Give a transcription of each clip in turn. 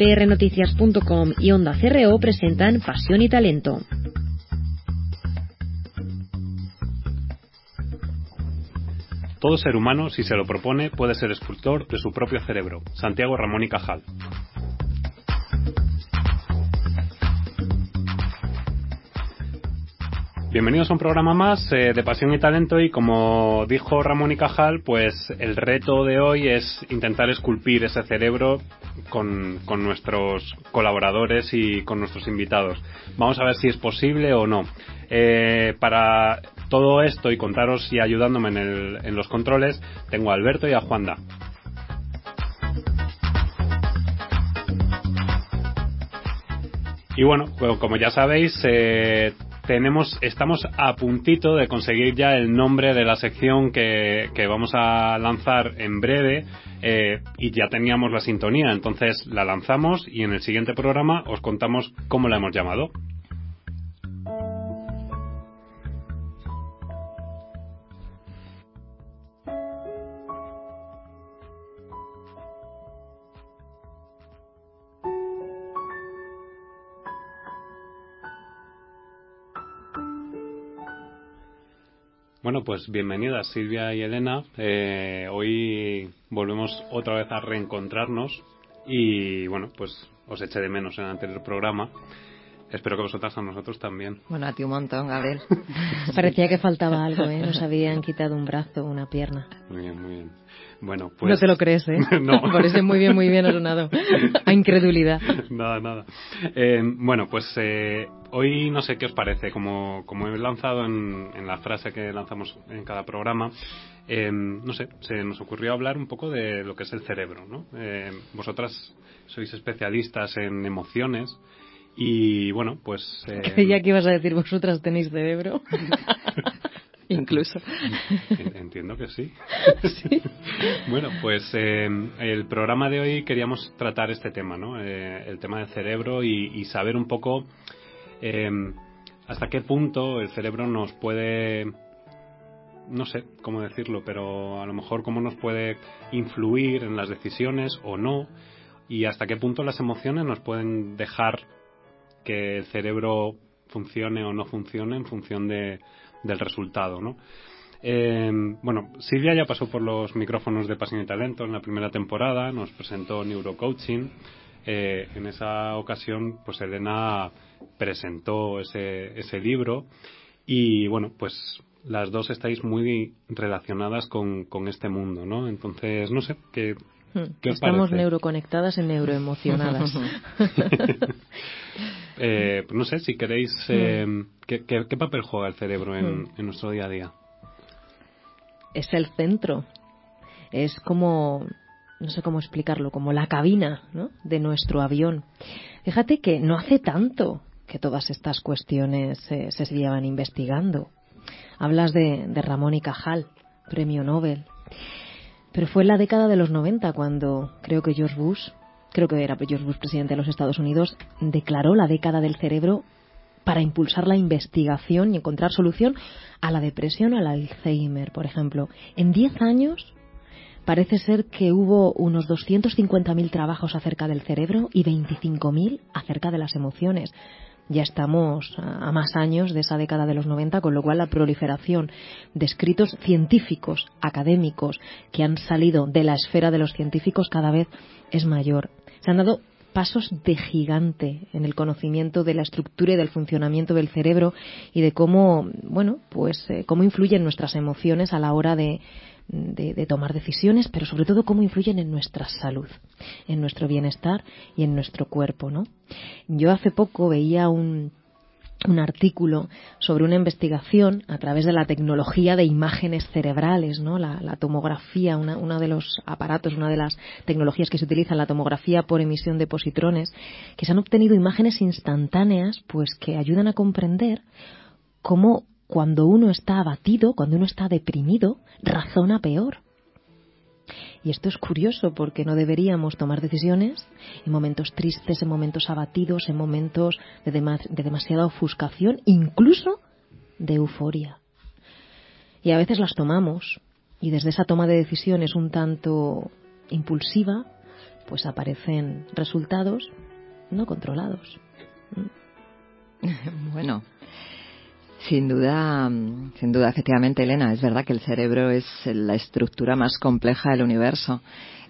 prnoticias.com y Onda CRO presentan Pasión y Talento. Todo ser humano, si se lo propone, puede ser escultor de su propio cerebro. Santiago Ramón y Cajal. Bienvenidos a un programa más eh, de Pasión y Talento y como dijo Ramón y Cajal, pues el reto de hoy es intentar esculpir ese cerebro con, nuestros colaboradores y con nuestros invitados. Vamos a ver si es posible o no. Eh, para todo esto y contaros y ayudándome en, en los controles, tengo a Alberto y a Juanda. Y bueno, como ya sabéis, eh, tenemos, estamos a puntito de conseguir ya el nombre de la sección que, vamos a lanzar en breve eh, y ya teníamos la sintonía, entonces la lanzamos y en el siguiente programa os contamos cómo la hemos llamado. Bueno, pues bienvenidas Silvia y Elena. Eh, hoy volvemos otra vez a reencontrarnos y bueno, pues os eché de menos en el anterior programa. Espero que vosotras a nosotros también. Bueno, a ti un montón, Gabriel. Parecía que faltaba algo, ¿eh? Nos habían quitado un brazo, una pierna. Muy bien, muy bien. Bueno, pues... No te lo crees, ¿eh? no. Parece muy bien, muy bien sonado. A incredulidad. nada, nada. Eh, bueno, pues eh, hoy no sé qué os parece. Como, como he lanzado en, en la frase que lanzamos en cada programa, eh, no sé, se nos ocurrió hablar un poco de lo que es el cerebro, ¿no? vosotras sois especialistas en emociones y bueno, pues... Creía que ibas a decir vosotras tenéis cerebro. incluso. Entiendo que sí. bueno, pues eh, el programa de hoy queríamos tratar este tema, ¿no? Eh, el tema del cerebro y, saber un poco eh, hasta qué punto el cerebro nos puede no sé cómo decirlo, pero a lo mejor cómo nos puede influir en las decisiones o no, y hasta qué punto las emociones nos pueden dejar que el cerebro funcione o no funcione en función de, del resultado, ¿no? Eh, bueno, Silvia ya pasó por los micrófonos de Pasión y Talento en la primera temporada, nos presentó Neurocoaching. Eh, en esa ocasión, pues Elena presentó ese, ese libro y bueno, pues las dos estáis muy relacionadas con, con este mundo, ¿no? Entonces, no sé, ¿qué, Hmm. Estamos neuroconectadas y neuroemocionadas. eh, no sé, si queréis, hmm. eh, ¿qué, papel juega el cerebro hmm. en, nuestro día a día? Es el centro. Es como, no sé cómo explicarlo, como la cabina de nuestro avión. Fíjate que no hace tanto que todas estas cuestiones se llevan investigando. Hablas de, de Ramón y Cajal, premio Nobel. Pero fue en la década de los 90 cuando creo que George Bush, creo que era George Bush presidente de los Estados Unidos, declaró la década del cerebro para impulsar la investigación y encontrar solución a la depresión, al Alzheimer, por ejemplo. En 10 años parece ser que hubo unos 250.000 trabajos acerca del cerebro y 25.000 acerca de las emociones ya estamos a más años de esa década de los 90, con lo cual la proliferación de escritos científicos, académicos, que han salido de la esfera de los científicos cada vez es mayor. Se han dado pasos de gigante en el conocimiento de la estructura y del funcionamiento del cerebro y de cómo, bueno, pues eh, cómo influyen nuestras emociones a la hora de, de, tomar decisiones, pero sobre todo cómo influyen en nuestra salud, en nuestro bienestar y en nuestro cuerpo, ¿no? Yo hace poco veía un, un artículo sobre una investigación a través de la tecnología de imágenes cerebrales, ¿no? La, tomografía, uno de los aparatos, una de las tecnologías que se utiliza, la tomografía por emisión de positrones, que se han obtenido imágenes instantáneas, pues que ayudan a comprender cómo cuando uno está abatido, cuando uno está deprimido, razona peor. Y esto es curioso porque no deberíamos tomar decisiones en momentos tristes, en momentos abatidos, en momentos de, de demasiada ofuscación, incluso de euforia. Y a veces las tomamos y desde esa toma de decisiones un tanto impulsiva, pues aparecen resultados no controlados. Bueno, sin duda, sin duda, efectivamente, Elena, es verdad que el cerebro es la estructura más compleja del universo.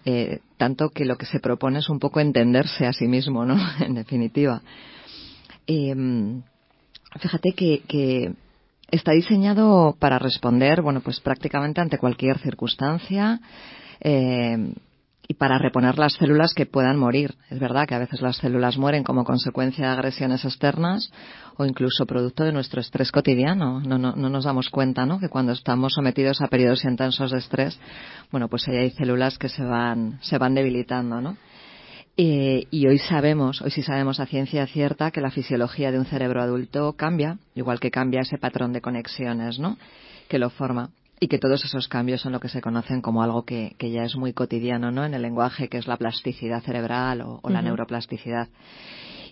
Eh, tanto que lo que se propone es un poco entenderse a sí mismo, ¿no? en definitiva. Eh, fíjate que, que, está diseñado para responder, bueno, pues prácticamente ante cualquier circunstancia. Eh, y para reponer las células que puedan morir. Es verdad que a veces las células mueren como consecuencia de agresiones externas o incluso producto de nuestro estrés cotidiano. No, no, no nos damos cuenta, ¿no? Que cuando estamos sometidos a periodos intensos de estrés, bueno, pues ahí hay células que se van, se van debilitando, ¿no? Eh, y hoy sabemos, hoy sí sabemos a ciencia cierta que la fisiología de un cerebro adulto cambia, igual que cambia ese patrón de conexiones, ¿no? Que lo forma y que todos esos cambios son lo que se conocen como algo que, que ya es muy cotidiano ¿no? en el lenguaje, que es la plasticidad cerebral o, o la neuroplasticidad.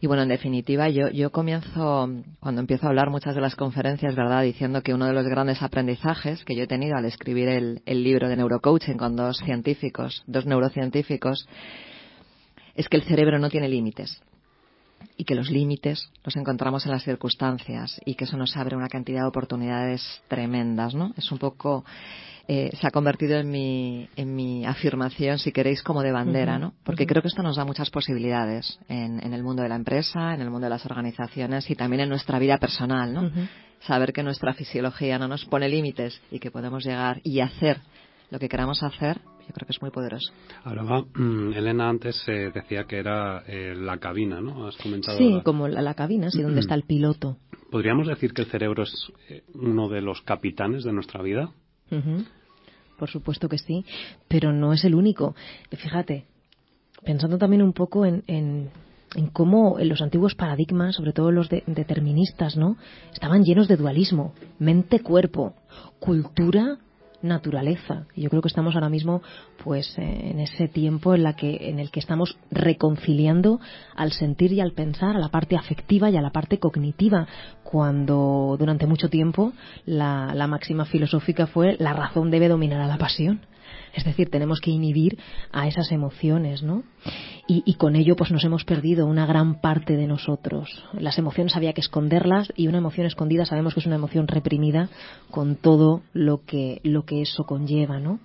Y bueno, en definitiva, yo, yo comienzo, cuando empiezo a hablar muchas de las conferencias, ¿verdad?, diciendo que uno de los grandes aprendizajes que yo he tenido al escribir el, el libro de neurocoaching con dos científicos, dos neurocientíficos, es que el cerebro no tiene límites y que los límites los encontramos en las circunstancias y que eso nos abre una cantidad de oportunidades tremendas, ¿no? Es un poco eh, se ha convertido en mi, en mi afirmación, si queréis, como de bandera, ¿no? Porque creo que esto nos da muchas posibilidades en, en, el mundo de la empresa, en el mundo de las organizaciones y también en nuestra vida personal, ¿no? Saber que nuestra fisiología no nos pone límites y que podemos llegar y hacer lo que queramos hacer yo creo que es muy poderoso. Hablaba, mm, Elena antes eh, decía que era eh, la cabina, ¿no? Has comentado. Sí, como la, la, cabina, sí, donde está el piloto. ¿Podríamos decir que el cerebro es eh, uno de los capitanes de nuestra vida? Uh -huh. Por supuesto que sí, pero no es el único. Fíjate, pensando también un poco en, en, en cómo en los antiguos paradigmas, sobre todo los de, deterministas, ¿no? Estaban llenos de dualismo, mente-cuerpo, cultura naturaleza. Yo creo que estamos ahora mismo pues eh, en ese tiempo en, la que, en el que estamos reconciliando al sentir y al pensar, a la parte afectiva y a la parte cognitiva, cuando durante mucho tiempo la, la máxima filosófica fue la razón debe dominar a la pasión. Es decir, tenemos que inhibir a esas emociones, ¿no? Y, y, con ello, pues nos hemos perdido una gran parte de nosotros. Las emociones había que esconderlas y una emoción escondida sabemos que es una emoción reprimida con todo lo que, lo que eso conlleva, ¿no?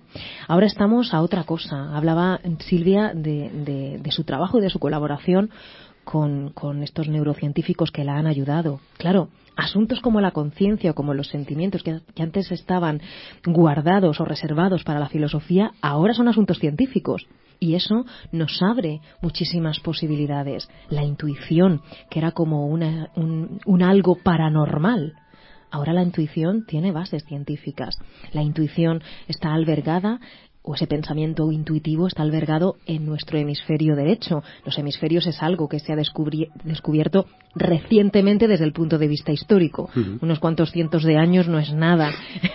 Ahora estamos a otra cosa. Hablaba Silvia de, de, de su trabajo y de su colaboración con, con, estos neurocientíficos que la han ayudado. Claro, asuntos como la conciencia o como los sentimientos que, antes estaban guardados o reservados para la filosofía, ahora son asuntos científicos. Y eso nos abre muchísimas posibilidades. La intuición, que era como una, un, un algo paranormal, Ahora la intuición tiene bases científicas. La intuición está albergada o ese pensamiento intuitivo está albergado en nuestro hemisferio derecho. Los hemisferios es algo que se ha descubierto recientemente desde el punto de vista histórico. Uh -huh. Unos cuantos cientos de años no es nada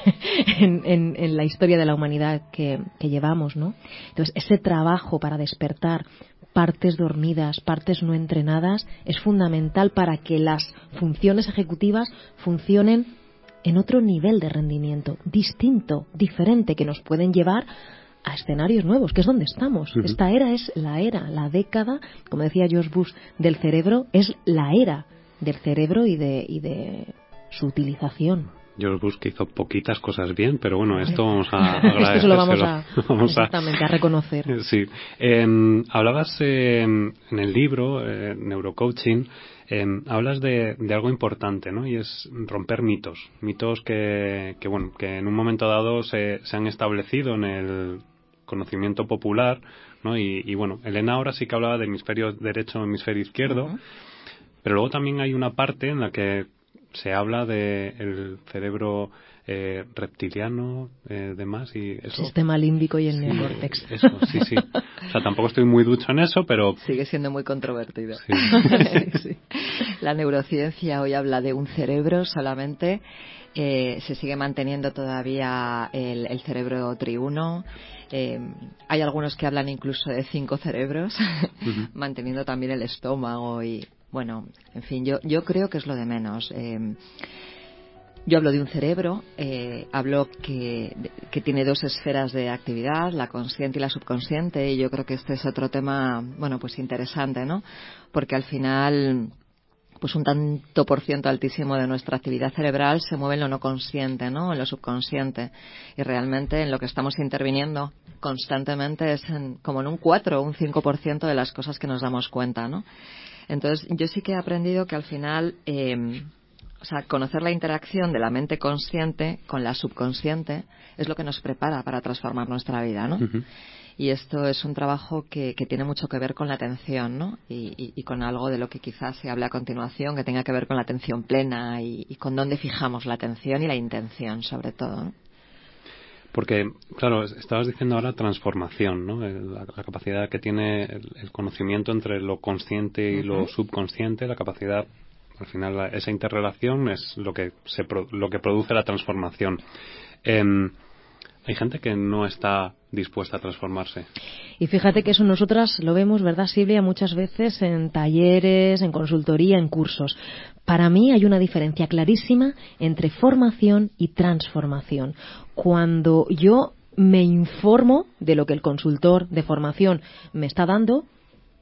en, en, en, la historia de la humanidad que, que llevamos, ¿no? Entonces, ese trabajo para despertar partes dormidas, partes no entrenadas, es fundamental para que las funciones ejecutivas funcionen en otro nivel de rendimiento, distinto, diferente, que nos pueden llevar a escenarios nuevos, que es donde estamos. Uh -huh. Esta era es la era, la década, como decía George Bush, del cerebro, es la era del cerebro y de, y de su utilización. George Bush que hizo poquitas cosas bien, pero bueno, esto vamos a esto se lo vamos a, vamos exactamente, a, a reconocer. Sí. Eh, hablabas eh, en el libro, eh, Neurocoaching, eh, hablas de, de, algo importante, ¿no? Y es romper mitos. Mitos que, que bueno, que en un momento dado se, se han establecido en el conocimiento popular, ¿no? Y, y, bueno, Elena ahora sí que hablaba de hemisferio derecho, hemisferio izquierdo, uh -huh. pero luego también hay una parte en la que se habla de el cerebro eh, reptiliano, eh, demás y eso. Sistema límbico y el sí, neocórtex. Eso, sí, sí. O sea, tampoco estoy muy ducho en eso, pero sigue siendo muy controvertido. Sí. sí. La neurociencia hoy habla de un cerebro solamente. Eh, se sigue manteniendo todavía el, el cerebro triuno. Eh, hay algunos que hablan incluso de cinco cerebros, uh -huh. manteniendo también el estómago y bueno, en fin, yo, yo creo que es lo de menos. Eh, Yo hablo de un cerebro, eh, hablo que, tiene dos esferas de actividad, la consciente y la subconsciente, y yo creo que este es otro tema, bueno, pues interesante, ¿no? Porque al final, pues un tanto por ciento altísimo de nuestra actividad cerebral se mueve en lo no consciente, ¿no? En lo subconsciente. Y realmente en lo que estamos interviniendo constantemente es en, como en un 4 o un 5% de las cosas que nos damos cuenta, ¿no? Entonces, yo sí que he aprendido que al final, eh, o sea, conocer la interacción de la mente consciente con la subconsciente es lo que nos prepara para transformar nuestra vida, ¿no? Y esto es un trabajo que, que, tiene mucho que ver con la atención, ¿no? Y, y, y, con algo de lo que quizás se hable a continuación, que tenga que ver con la atención plena y, y con dónde fijamos la atención y la intención, sobre todo. ¿no? Porque, claro, estabas diciendo ahora transformación, ¿no? La, la capacidad que tiene el, el, conocimiento entre lo consciente y uh -huh. lo subconsciente, la capacidad al final, esa interrelación es lo que, se, lo que produce la transformación. Eh, hay gente que no está dispuesta a transformarse. Y fíjate que eso nosotras lo vemos, ¿verdad, Silvia? Muchas veces en talleres, en consultoría, en cursos. Para mí hay una diferencia clarísima entre formación y transformación. Cuando yo me informo de lo que el consultor de formación me está dando,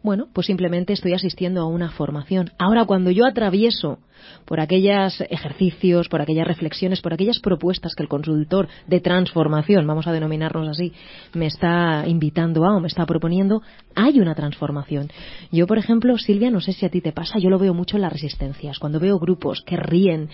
bueno, pues simplemente estoy asistiendo a una formación. Ahora, cuando yo atravieso por aquellos ejercicios, por aquellas reflexiones, por aquellas propuestas que el consultor de transformación, vamos a denominarnos así, me está invitando a o me está proponiendo, hay una transformación. Yo, por ejemplo, Silvia, no sé si a ti te pasa, yo lo veo mucho en las resistencias, cuando veo grupos que ríen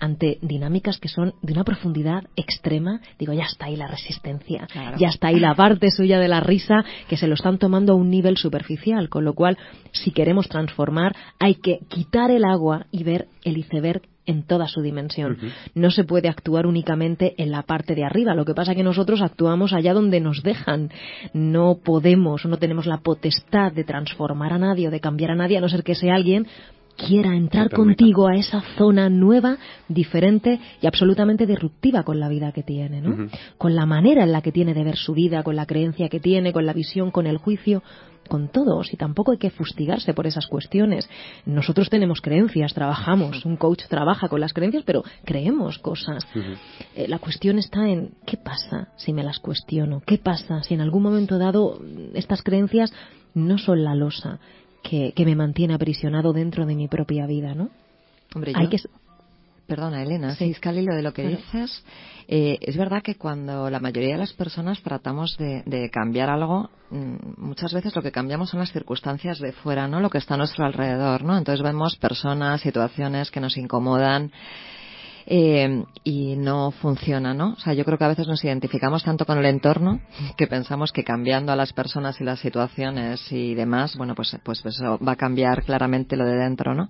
ante dinámicas que son de una profundidad extrema, digo, ya está ahí la resistencia, claro. ya está ahí la parte suya de la risa que se lo están tomando a un nivel superficial, con lo cual, si queremos transformar, hay que quitar el agua y ver el iceberg en toda su dimensión. Uh -huh. No se puede actuar únicamente en la parte de arriba. Lo que pasa es que nosotros actuamos allá donde nos dejan. No podemos, no tenemos la potestad de transformar a nadie o de cambiar a nadie, a no ser que sea alguien quiera entrar contigo a esa zona nueva, diferente y absolutamente disruptiva con la vida que tiene, ¿no? Uh -huh. Con la manera en la que tiene de ver su vida, con la creencia que tiene, con la visión, con el juicio con todos y tampoco hay que fustigarse por esas cuestiones. Nosotros tenemos creencias, trabajamos, un coach trabaja con las creencias, pero creemos cosas. Uh -huh. eh, la cuestión está en qué pasa si me las cuestiono, qué pasa si en algún momento dado estas creencias no son la losa que, que me mantiene aprisionado dentro de mi propia vida, ¿no? Hombre, yo... Hay que Perdona, Elena, sí, es lo de lo que dices. Eh, es verdad que cuando la mayoría de las personas tratamos de, de, cambiar algo, mm, muchas veces lo que cambiamos son las circunstancias de fuera, ¿no? Lo que está a nuestro alrededor, ¿no? Entonces vemos personas, situaciones que nos incomodan, eh, y no funciona, ¿no? O sea, yo creo que a veces nos identificamos tanto con el entorno que pensamos que cambiando a las personas y las situaciones y demás, bueno, pues, pues, eso va a cambiar claramente lo de dentro, ¿no?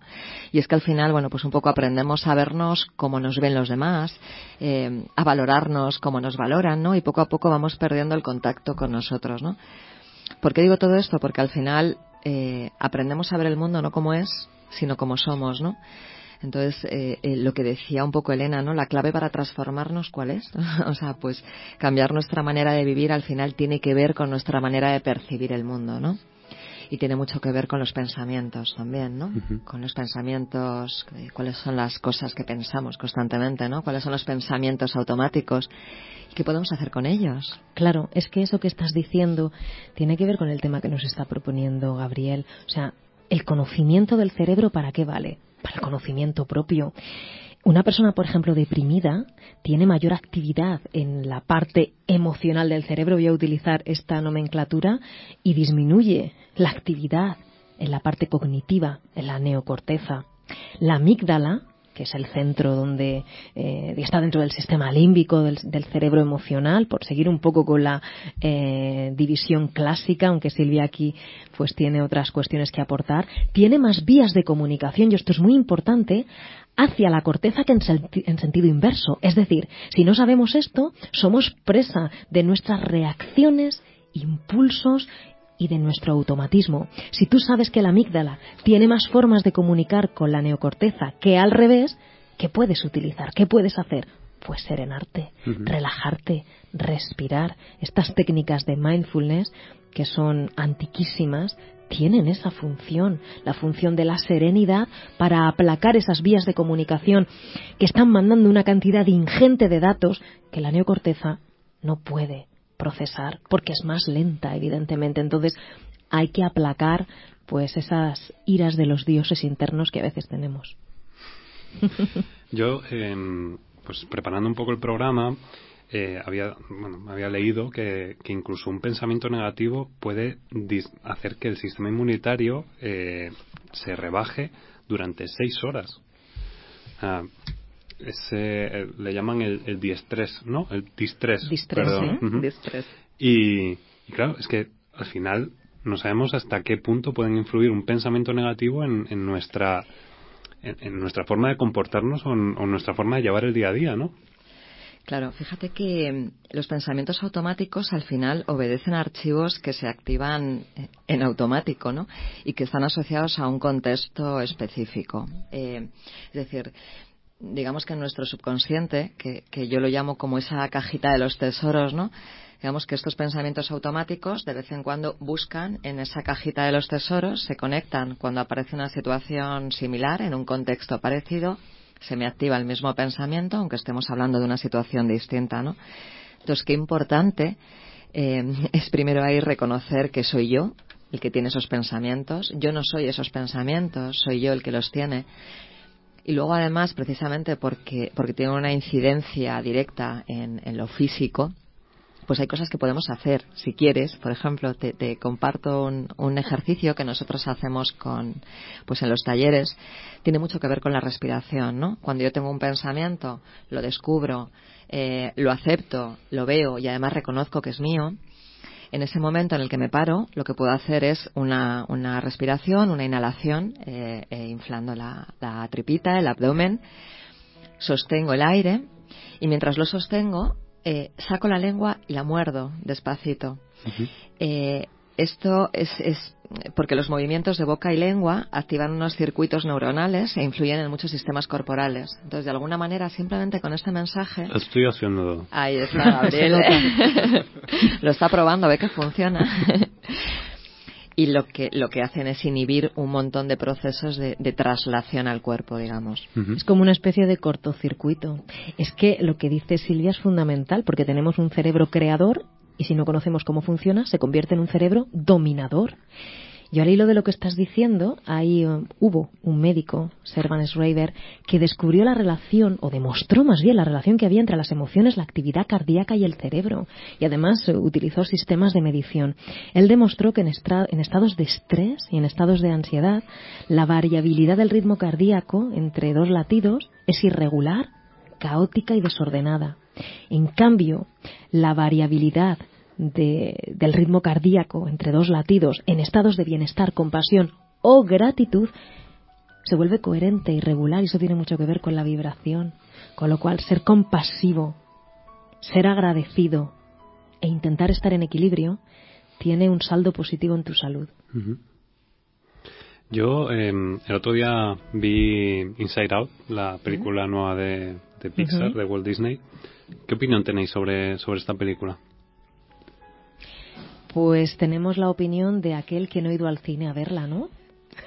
Y es que al final, bueno, pues un poco aprendemos a vernos como nos ven los demás, eh, a valorarnos como nos valoran, ¿no? Y poco a poco vamos perdiendo el contacto con nosotros, ¿no? ¿Por qué digo todo esto? Porque al final eh, aprendemos a ver el mundo no como es, sino como somos, ¿no? Entonces, eh, eh, lo que decía un poco Elena, ¿no? La clave para transformarnos, ¿cuál es? o sea, pues cambiar nuestra manera de vivir al final tiene que ver con nuestra manera de percibir el mundo, ¿no? Y tiene mucho que ver con los pensamientos también, ¿no? Uh -huh. Con los pensamientos, eh, cuáles son las cosas que pensamos constantemente, ¿no? Cuáles son los pensamientos automáticos y qué podemos hacer con ellos. Claro, es que eso que estás diciendo tiene que ver con el tema que nos está proponiendo Gabriel. O sea, el conocimiento del cerebro, ¿para qué vale? Para el conocimiento propio. Una persona, por ejemplo, deprimida tiene mayor actividad en la parte emocional del cerebro, voy a utilizar esta nomenclatura, y disminuye la actividad en la parte cognitiva, en la neocorteza. La amígdala, que es el centro donde eh, está dentro del sistema límbico del, del, cerebro emocional, por seguir un poco con la eh, división clásica, aunque Silvia aquí pues tiene otras cuestiones que aportar, tiene más vías de comunicación, y esto es muy importante, hacia la corteza que en, en, sentido inverso. Es decir, si no sabemos esto, somos presa de nuestras reacciones, impulsos y de nuestro automatismo. Si tú sabes que la amígdala tiene más formas de comunicar con la neocorteza que al revés, ¿qué puedes utilizar? ¿Qué puedes hacer? Pues serenarte, uh -huh. relajarte, respirar. Estas técnicas de mindfulness, que son antiquísimas, tienen esa función, la función de la serenidad para aplacar esas vías de comunicación que están mandando una cantidad ingente de datos que la neocorteza no puede procesar porque es más lenta, evidentemente. Entonces hay que aplacar pues esas iras de los dioses internos que a veces tenemos. Yo, em, pues preparando un poco el programa, eh, había, bueno, había leído que, incluso un pensamiento negativo puede hacer que el sistema inmunitario eh, se rebaje durante seis horas. Ah, ese, le llaman el, el diestrés, ¿no? El distrés. Distrés, Y, claro, es que al final no sabemos hasta qué punto pueden influir un pensamiento negativo en, en nuestra en, nuestra forma de comportarnos o en, nuestra forma de llevar el día a día, ¿no? Claro, fíjate que mm, los pensamientos automáticos al final obedecen a archivos que se activan eh, en automático, ¿no? Y que están asociados a un contexto específico. Eh, es decir, digamos que en nuestro subconsciente, que, que yo lo llamo como esa cajita de los tesoros, ¿no? Digamos que estos pensamientos automáticos de vez en cuando buscan en esa cajita de los tesoros, se conectan cuando aparece una situación similar en un contexto parecido se me activa el mismo pensamiento, aunque estemos hablando de una situación distinta, ¿no? Entonces, qué importante eh, es primero ahí reconocer que soy yo el que tiene esos pensamientos. Yo no soy esos pensamientos, soy yo el que los tiene. Y luego, además, precisamente porque, porque tiene una incidencia directa en, en lo físico, pues hay cosas que podemos hacer. Si quieres, por ejemplo, te, comparto un, ejercicio que nosotros hacemos con, pues en los talleres. Tiene mucho que ver con la respiración, ¿no? Cuando yo tengo un pensamiento, lo descubro, eh, lo acepto, lo veo y además reconozco que es mío. En ese momento en el que me paro, lo que puedo hacer es una, respiración, una inhalación, eh, eh, inflando la, la tripita, el abdomen, sostengo el aire y mientras lo sostengo eh, saco la lengua y la muerdo despacito. Eh, esto es, es, porque los movimientos de boca y lengua activan unos circuitos neuronales e influyen en muchos sistemas corporales. Entonces, de alguna manera, simplemente con este mensaje. Estoy haciendo. Ahí está, Gabriel. Lo está probando, ve que funciona y lo que, lo que hacen es inhibir un montón de procesos de, traslación al cuerpo, digamos. Es como una especie de cortocircuito. Es que lo que dice Silvia es fundamental porque tenemos un cerebro creador y si no conocemos cómo funciona, se convierte en un cerebro dominador. Y al hilo de lo que estás diciendo, ahí um, hubo un médico, Servan Schreiber, que descubrió la relación, o demostró más bien la relación que había entre las emociones, la actividad cardíaca y el cerebro. Y además uh, utilizó sistemas de medición. Él demostró que en estados de estrés y en estados de ansiedad, la variabilidad del ritmo cardíaco entre dos latidos es irregular, caótica y desordenada. En cambio, la variabilidad del ritmo cardíaco entre dos latidos en estados de bienestar, compasión o gratitud se vuelve coherente y regular y eso tiene mucho que ver con la vibración. Con lo cual, ser compasivo, ser agradecido e intentar estar en equilibrio tiene un saldo positivo en tu salud. Yo em, el otro día vi Inside Out, la película nueva de, Pixar, de Walt Disney. ¿Qué opinión tenéis sobre, sobre esta película? Pues tenemos la opinión de aquel que no ha ido al cine a verla, ¿no?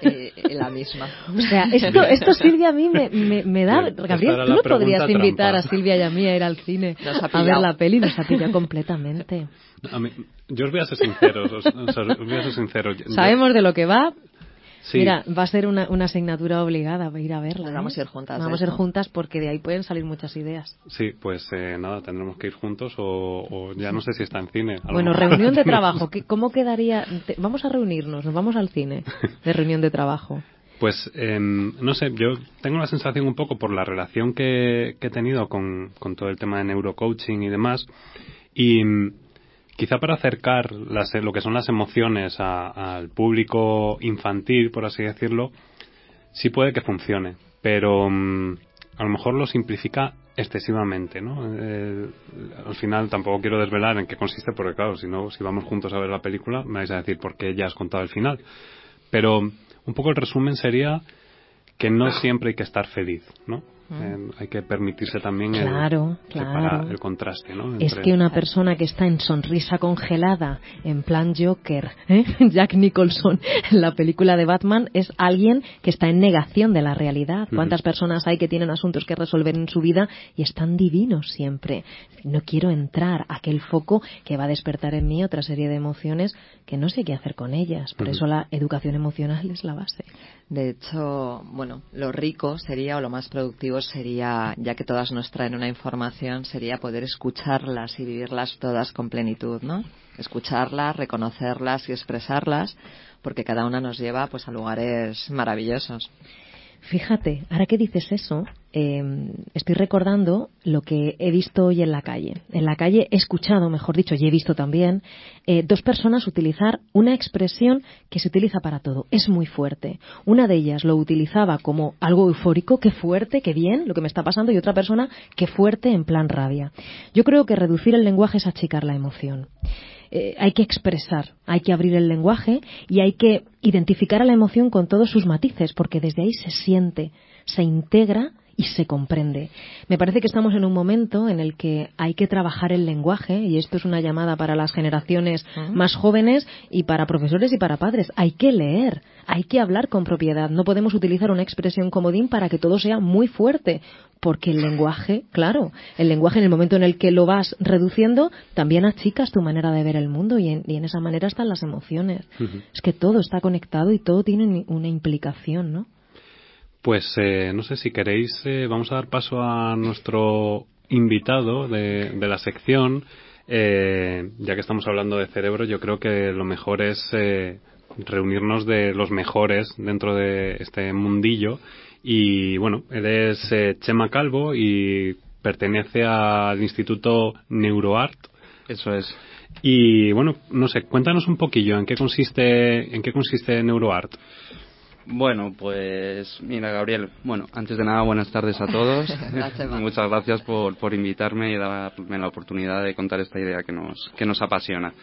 Eh, la misma. O sea, esto, esto Silvia a mí me, me, da... Gabriel, tú no podrías invitar a Silvia y a mí a ir al cine a ver la peli, nos ha pillado completamente. yo os voy a ser sincero, os, voy a ser sincero. Sabemos de lo que va, Mira, va a ser una, asignatura obligada a ir a verla. Pues vamos a ir juntas. Vamos a ir juntas porque de ahí pueden salir muchas ideas. Sí, pues eh, nada, tendremos que ir juntos o, ya no sé si está en cine. Bueno, reunión de trabajo. ¿Cómo quedaría? vamos a reunirnos, nos vamos al cine de reunión de trabajo. Pues em, no sé, yo tengo la sensación un poco por la relación que, he tenido con, con todo el tema de neurocoaching y demás. Y quizá para acercar lo que son las emociones al público infantil, por así decirlo, sí puede que funcione, pero mm, a lo mejor lo simplifica excesivamente, ¿no? Eh, al final tampoco quiero desvelar en qué consiste, porque claro, si no, si vamos juntos a ver la película, me vais a decir por qué ya has contado el final. Pero un poco el resumen sería que no siempre hay que estar feliz, ¿no? Hay que permitirse también claro, el, claro. el contraste, ¿no? Es que una persona que está en sonrisa congelada, en plan Joker, ¿eh? Jack Nicholson, en la película de Batman, es alguien que está en negación de la realidad. ¿Cuántas personas hay que tienen asuntos que resolver en su vida y están divinos siempre? No quiero entrar a aquel foco que va a despertar en mí otra serie de emociones que no sé qué hacer con ellas. Por eso la educación emocional es la base. De hecho, bueno, lo rico sería o lo más productivo sería, ya que todas nos traen una información, sería poder escucharlas y vivirlas todas con plenitud, ¿no? Escucharlas, reconocerlas y expresarlas, porque cada una nos lleva pues a lugares maravillosos. Fíjate, ahora que dices eso, em, estoy recordando lo que he visto hoy en la calle. En la calle he escuchado, mejor dicho, y he visto también, eh, dos personas utilizar una expresión que se utiliza para todo. Es muy fuerte. Una de ellas lo utilizaba como algo eufórico, qué fuerte, qué bien, lo que me está pasando, y otra persona, qué fuerte, en plan rabia. Yo creo que reducir el lenguaje es achicar la emoción. Eh, hay que expresar, hay que abrir el lenguaje y hay que identificar a la emoción con todos sus matices, porque desde ahí se siente, se integra y se comprende. Me parece que estamos en un momento en el que hay que trabajar el lenguaje y esto es una llamada para las generaciones más jóvenes y para profesores y para padres. Hay que leer, hay que hablar con propiedad. No podemos utilizar una expresión comodín para que todo sea muy fuerte, porque el lenguaje, claro, el lenguaje en el momento en el que lo vas reduciendo, también achicas tu manera de ver el mundo y en, esa manera están las emociones. Es que todo está conectado y todo tiene una implicación, ¿no? Pues eh, no sé si queréis, eh, vamos a dar paso a nuestro invitado de, la sección. Eh, ya que estamos hablando de cerebro, yo creo que lo mejor es reunirnos de los mejores dentro de este mundillo. Y bueno, él es Chema Calvo y pertenece al Instituto Neuroart. Eso es. Y bueno, no sé, cuéntanos un poquillo en qué consiste, en qué consiste Neuroart. Bueno, pues mira, Gabriel, bueno, antes de nada, buenas tardes a todos. Muchas gracias por, por invitarme y darme la oportunidad de contar esta idea que nos, que nos apasiona.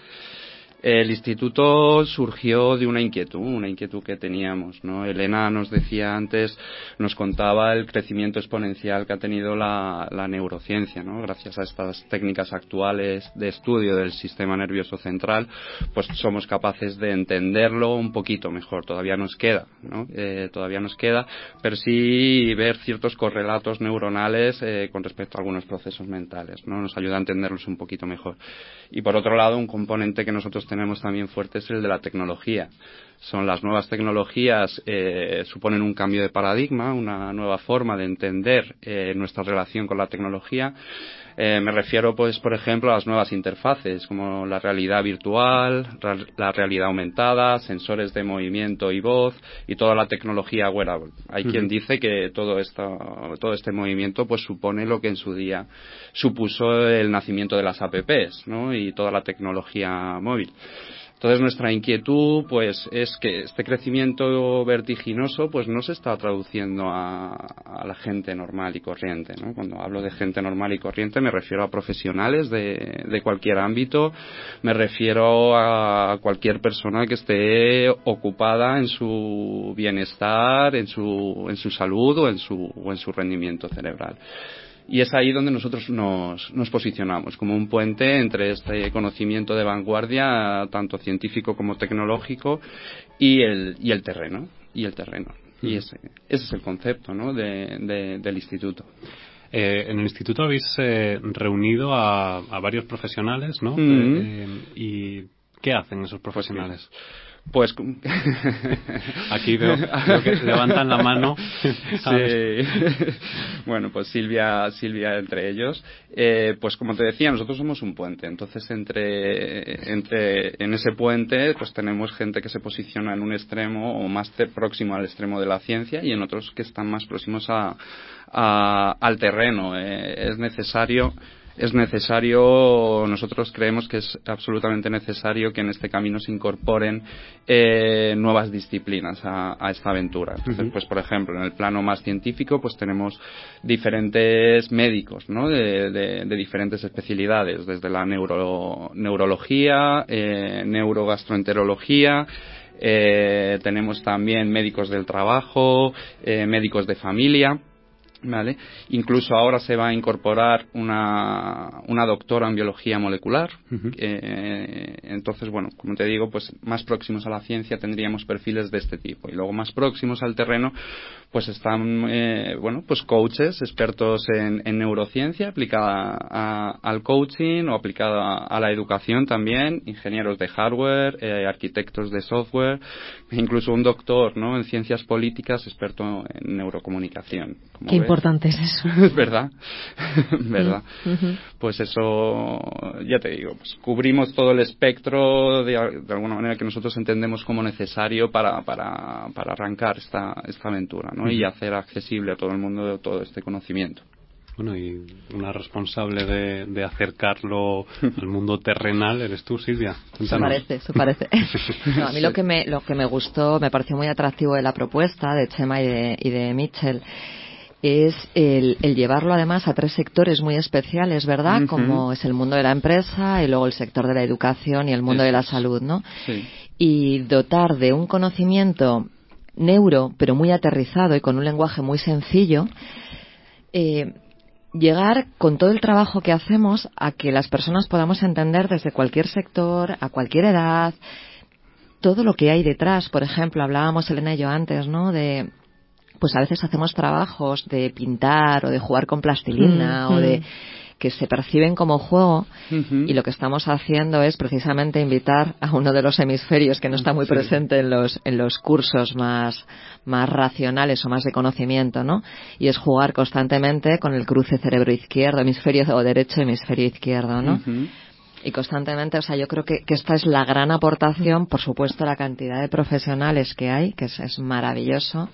El instituto surgió de una inquietud, una inquietud que teníamos, ¿no? Elena nos decía antes, nos contaba el crecimiento exponencial que ha tenido la, neurociencia, ¿no? Gracias a estas técnicas actuales de estudio del sistema nervioso central, pues somos capaces de entenderlo un poquito mejor. Todavía nos queda, ¿no? Eh, todavía nos queda, pero sí ver ciertos correlatos neuronales eh, con respecto a algunos procesos mentales, ¿no? Nos ayuda a entenderlos un poquito mejor. Y por otro lado, un componente que nosotros tenemos también fuerte es el de la tecnología. Son las nuevas tecnologías, eh, suponen un cambio de paradigma, una nueva forma de entender eh, nuestra relación con la tecnología. Eh, me refiero, pues, por ejemplo, a las nuevas interfaces, como la realidad virtual, la realidad aumentada, sensores de movimiento y voz, y toda la tecnología wearable. Hay quien dice que todo, esto, todo este movimiento, pues, supone lo que en su día supuso el nacimiento de las apps, ¿no? Y toda la tecnología móvil. Entonces nuestra inquietud pues es que este crecimiento vertiginoso pues no se está traduciendo a, la gente normal y corriente. ¿no? Cuando hablo de gente normal y corriente me refiero a profesionales de, de cualquier ámbito, me refiero a cualquier persona que esté ocupada en su bienestar, en su, en su salud o en su, o en su rendimiento cerebral. Y es ahí donde nosotros nos, nos posicionamos, como un puente entre este conocimiento de vanguardia, tanto científico como tecnológico, y el, y el terreno. Y el terreno. Y ese, ese es el concepto ¿no? de, del instituto. Eh, en el instituto habéis eh, reunido a, a, varios profesionales, ¿no? Eh, ¿Y qué hacen esos profesionales? Pues aquí veo, que levantan la mano. bueno, pues Silvia, Silvia entre ellos. Eh, pues como te decía, nosotros somos un puente. Entonces entre, entre en ese puente, pues tenemos gente que se posiciona en un extremo o más próximo al extremo de la ciencia y en otros que están más próximos a, al terreno. Eh, es necesario es necesario, nosotros creemos que es absolutamente necesario que en este camino se incorporen eh, nuevas disciplinas a, esta aventura. Entonces, pues por ejemplo, en el plano más científico, pues tenemos diferentes médicos, ¿no? De, diferentes especialidades, desde la neuro, neurología, eh, neurogastroenterología, eh, tenemos también médicos del trabajo, médicos de familia ¿vale? Incluso ahora se va a incorporar una, una doctora en biología molecular. eh, entonces, bueno, como te digo, pues más próximos a la ciencia tendríamos perfiles de este tipo. Y luego más próximos al terreno, pues están, eh, bueno, pues coaches, expertos en, en neurociencia aplicada a, al coaching o aplicada a, la educación también, ingenieros de hardware, eh, arquitectos de software, incluso un doctor, ¿no? En ciencias políticas, experto en neurocomunicación. Qué importante es eso. ¿Verdad? ¿Verdad? Pues eso, ya te digo, pues cubrimos todo el espectro de, de alguna manera que nosotros entendemos como necesario para, para, para arrancar esta, esta aventura, ¿no? Y hacer accesible a todo el mundo todo este conocimiento. Bueno, y una responsable de, de acercarlo al mundo terrenal eres tú, Silvia. Eso parece, eso parece. No, a mí lo que me lo que me gustó, me pareció muy atractivo de la propuesta de Chema y de, y de Mitchell es el, el, llevarlo además a tres sectores muy especiales, ¿verdad? Como es el mundo de la empresa y luego el sector de la educación y el mundo de la salud, ¿no? Sí. Y dotar de un conocimiento neuro, pero muy aterrizado y con un lenguaje muy sencillo, eh, llegar con todo el trabajo que hacemos a que las personas podamos entender desde cualquier sector, a cualquier edad, todo lo que hay detrás. Por ejemplo, hablábamos Elena y yo antes, ¿no? De pues a veces hacemos trabajos de pintar o de jugar con plastilina Mm, o de que se perciben como juego y lo que estamos haciendo es precisamente invitar a uno de los hemisferios que no está muy Sí. presente en los en los cursos más más racionales o más de conocimiento, ¿no? Y es jugar constantemente con el cruce cerebro izquierdo, hemisferio o derecho, hemisferio izquierdo, ¿no? Y constantemente, o sea, yo creo que, que esta es la gran aportación, por supuesto, la cantidad de profesionales que hay, que es, es maravilloso.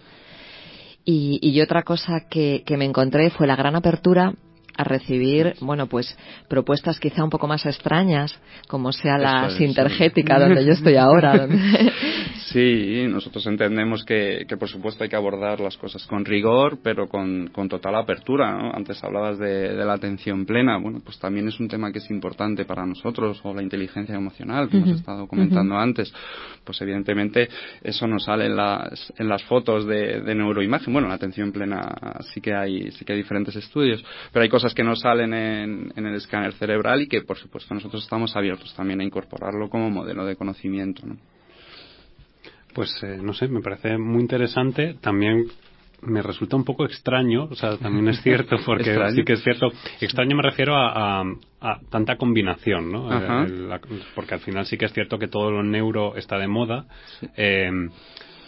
Y, y otra cosa que, que me encontré fue la gran apertura a recibir, bueno, pues propuestas quizá un poco más extrañas, como sea la es, sintergética, sí. donde yo estoy ahora. donde- Sí, nosotros entendemos que, que, por supuesto hay que abordar las cosas con rigor, pero con, con total apertura. ¿no? Antes hablabas de, de la atención plena. Bueno, pues también es un tema que es importante para nosotros, o la inteligencia emocional, que Ujú, hemos estado comentando antes. Pues evidentemente eso no sale en las, en las fotos de, de neuroimagen. Bueno, la atención plena sí que hay, sí que hay diferentes estudios, pero hay cosas que no salen en, en el escáner cerebral y que, por supuesto, nosotros estamos abiertos también a incorporarlo como modelo de conocimiento. ¿no? Pues eh, no sé, me parece muy interesante. También me resulta un poco extraño, o sea, también es cierto, porque Extraño. sí que es cierto. Extraño me refiero a, a- a tanta combinación, ¿no? Ajá. Eh, la- porque al final sí que es cierto que todo lo neuro está de moda. eh,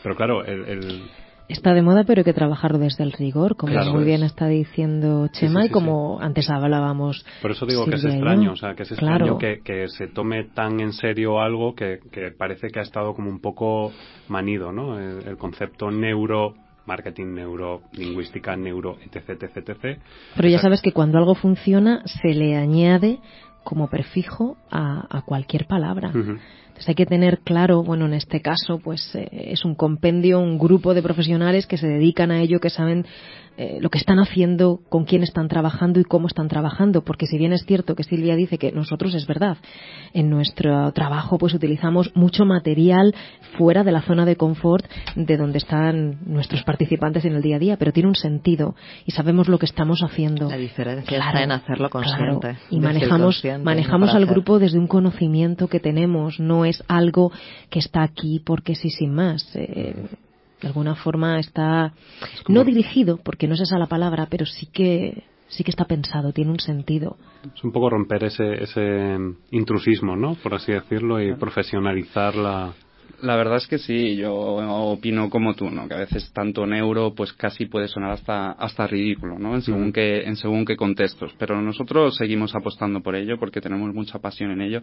pero claro, el, el- Está de moda, pero hay que trabajarlo desde el rigor, como Claro, muy es. bien está diciendo Chema sí, y sí, como antes hablábamos. por eso digo que es extraño, o sea, que es extraño Claro. que, que se tome tan en serio algo que, que parece que ha estado como un poco manido, ¿no? El, el concepto neuro, marketing neuro, lingüística neuro, etc, etc, etc. Pero ya sabes que cuando algo funciona se le añade como prefijo a, a cualquier palabra. Ujú. Entonces hay que tener claro, bueno, en este caso, pues eh, es un compendio, un grupo de profesionales que se dedican a ello, que saben eh, lo que están haciendo, con quién están trabajando y cómo están trabajando. Porque si bien es cierto que Silvia dice que nosotros es verdad, en nuestro trabajo pues utilizamos mucho material fuera de la zona de confort de donde están nuestros participantes en el día a día, pero tiene un sentido y sabemos lo que estamos haciendo. La diferencia Claro, está en hacerlo consciente. claro. Y manejamos, manejamos no al hacer. grupo desde un conocimiento que tenemos, no es algo que está aquí porque sí, sin más. Eh, de alguna forma está como- no dirigido, porque no es esa la palabra, pero sí que sí que está pensado, tiene un sentido. Es un poco romper ese, ese intrusismo, ¿no? Por así decirlo, y profesionalizar la... La verdad es que sí, yo opino como tú, ¿no? Que a veces tanto neuro pues casi puede sonar hasta hasta ridículo, ¿no? En según Ujú. qué en según qué contextos, pero nosotros seguimos apostando por ello porque tenemos mucha pasión en ello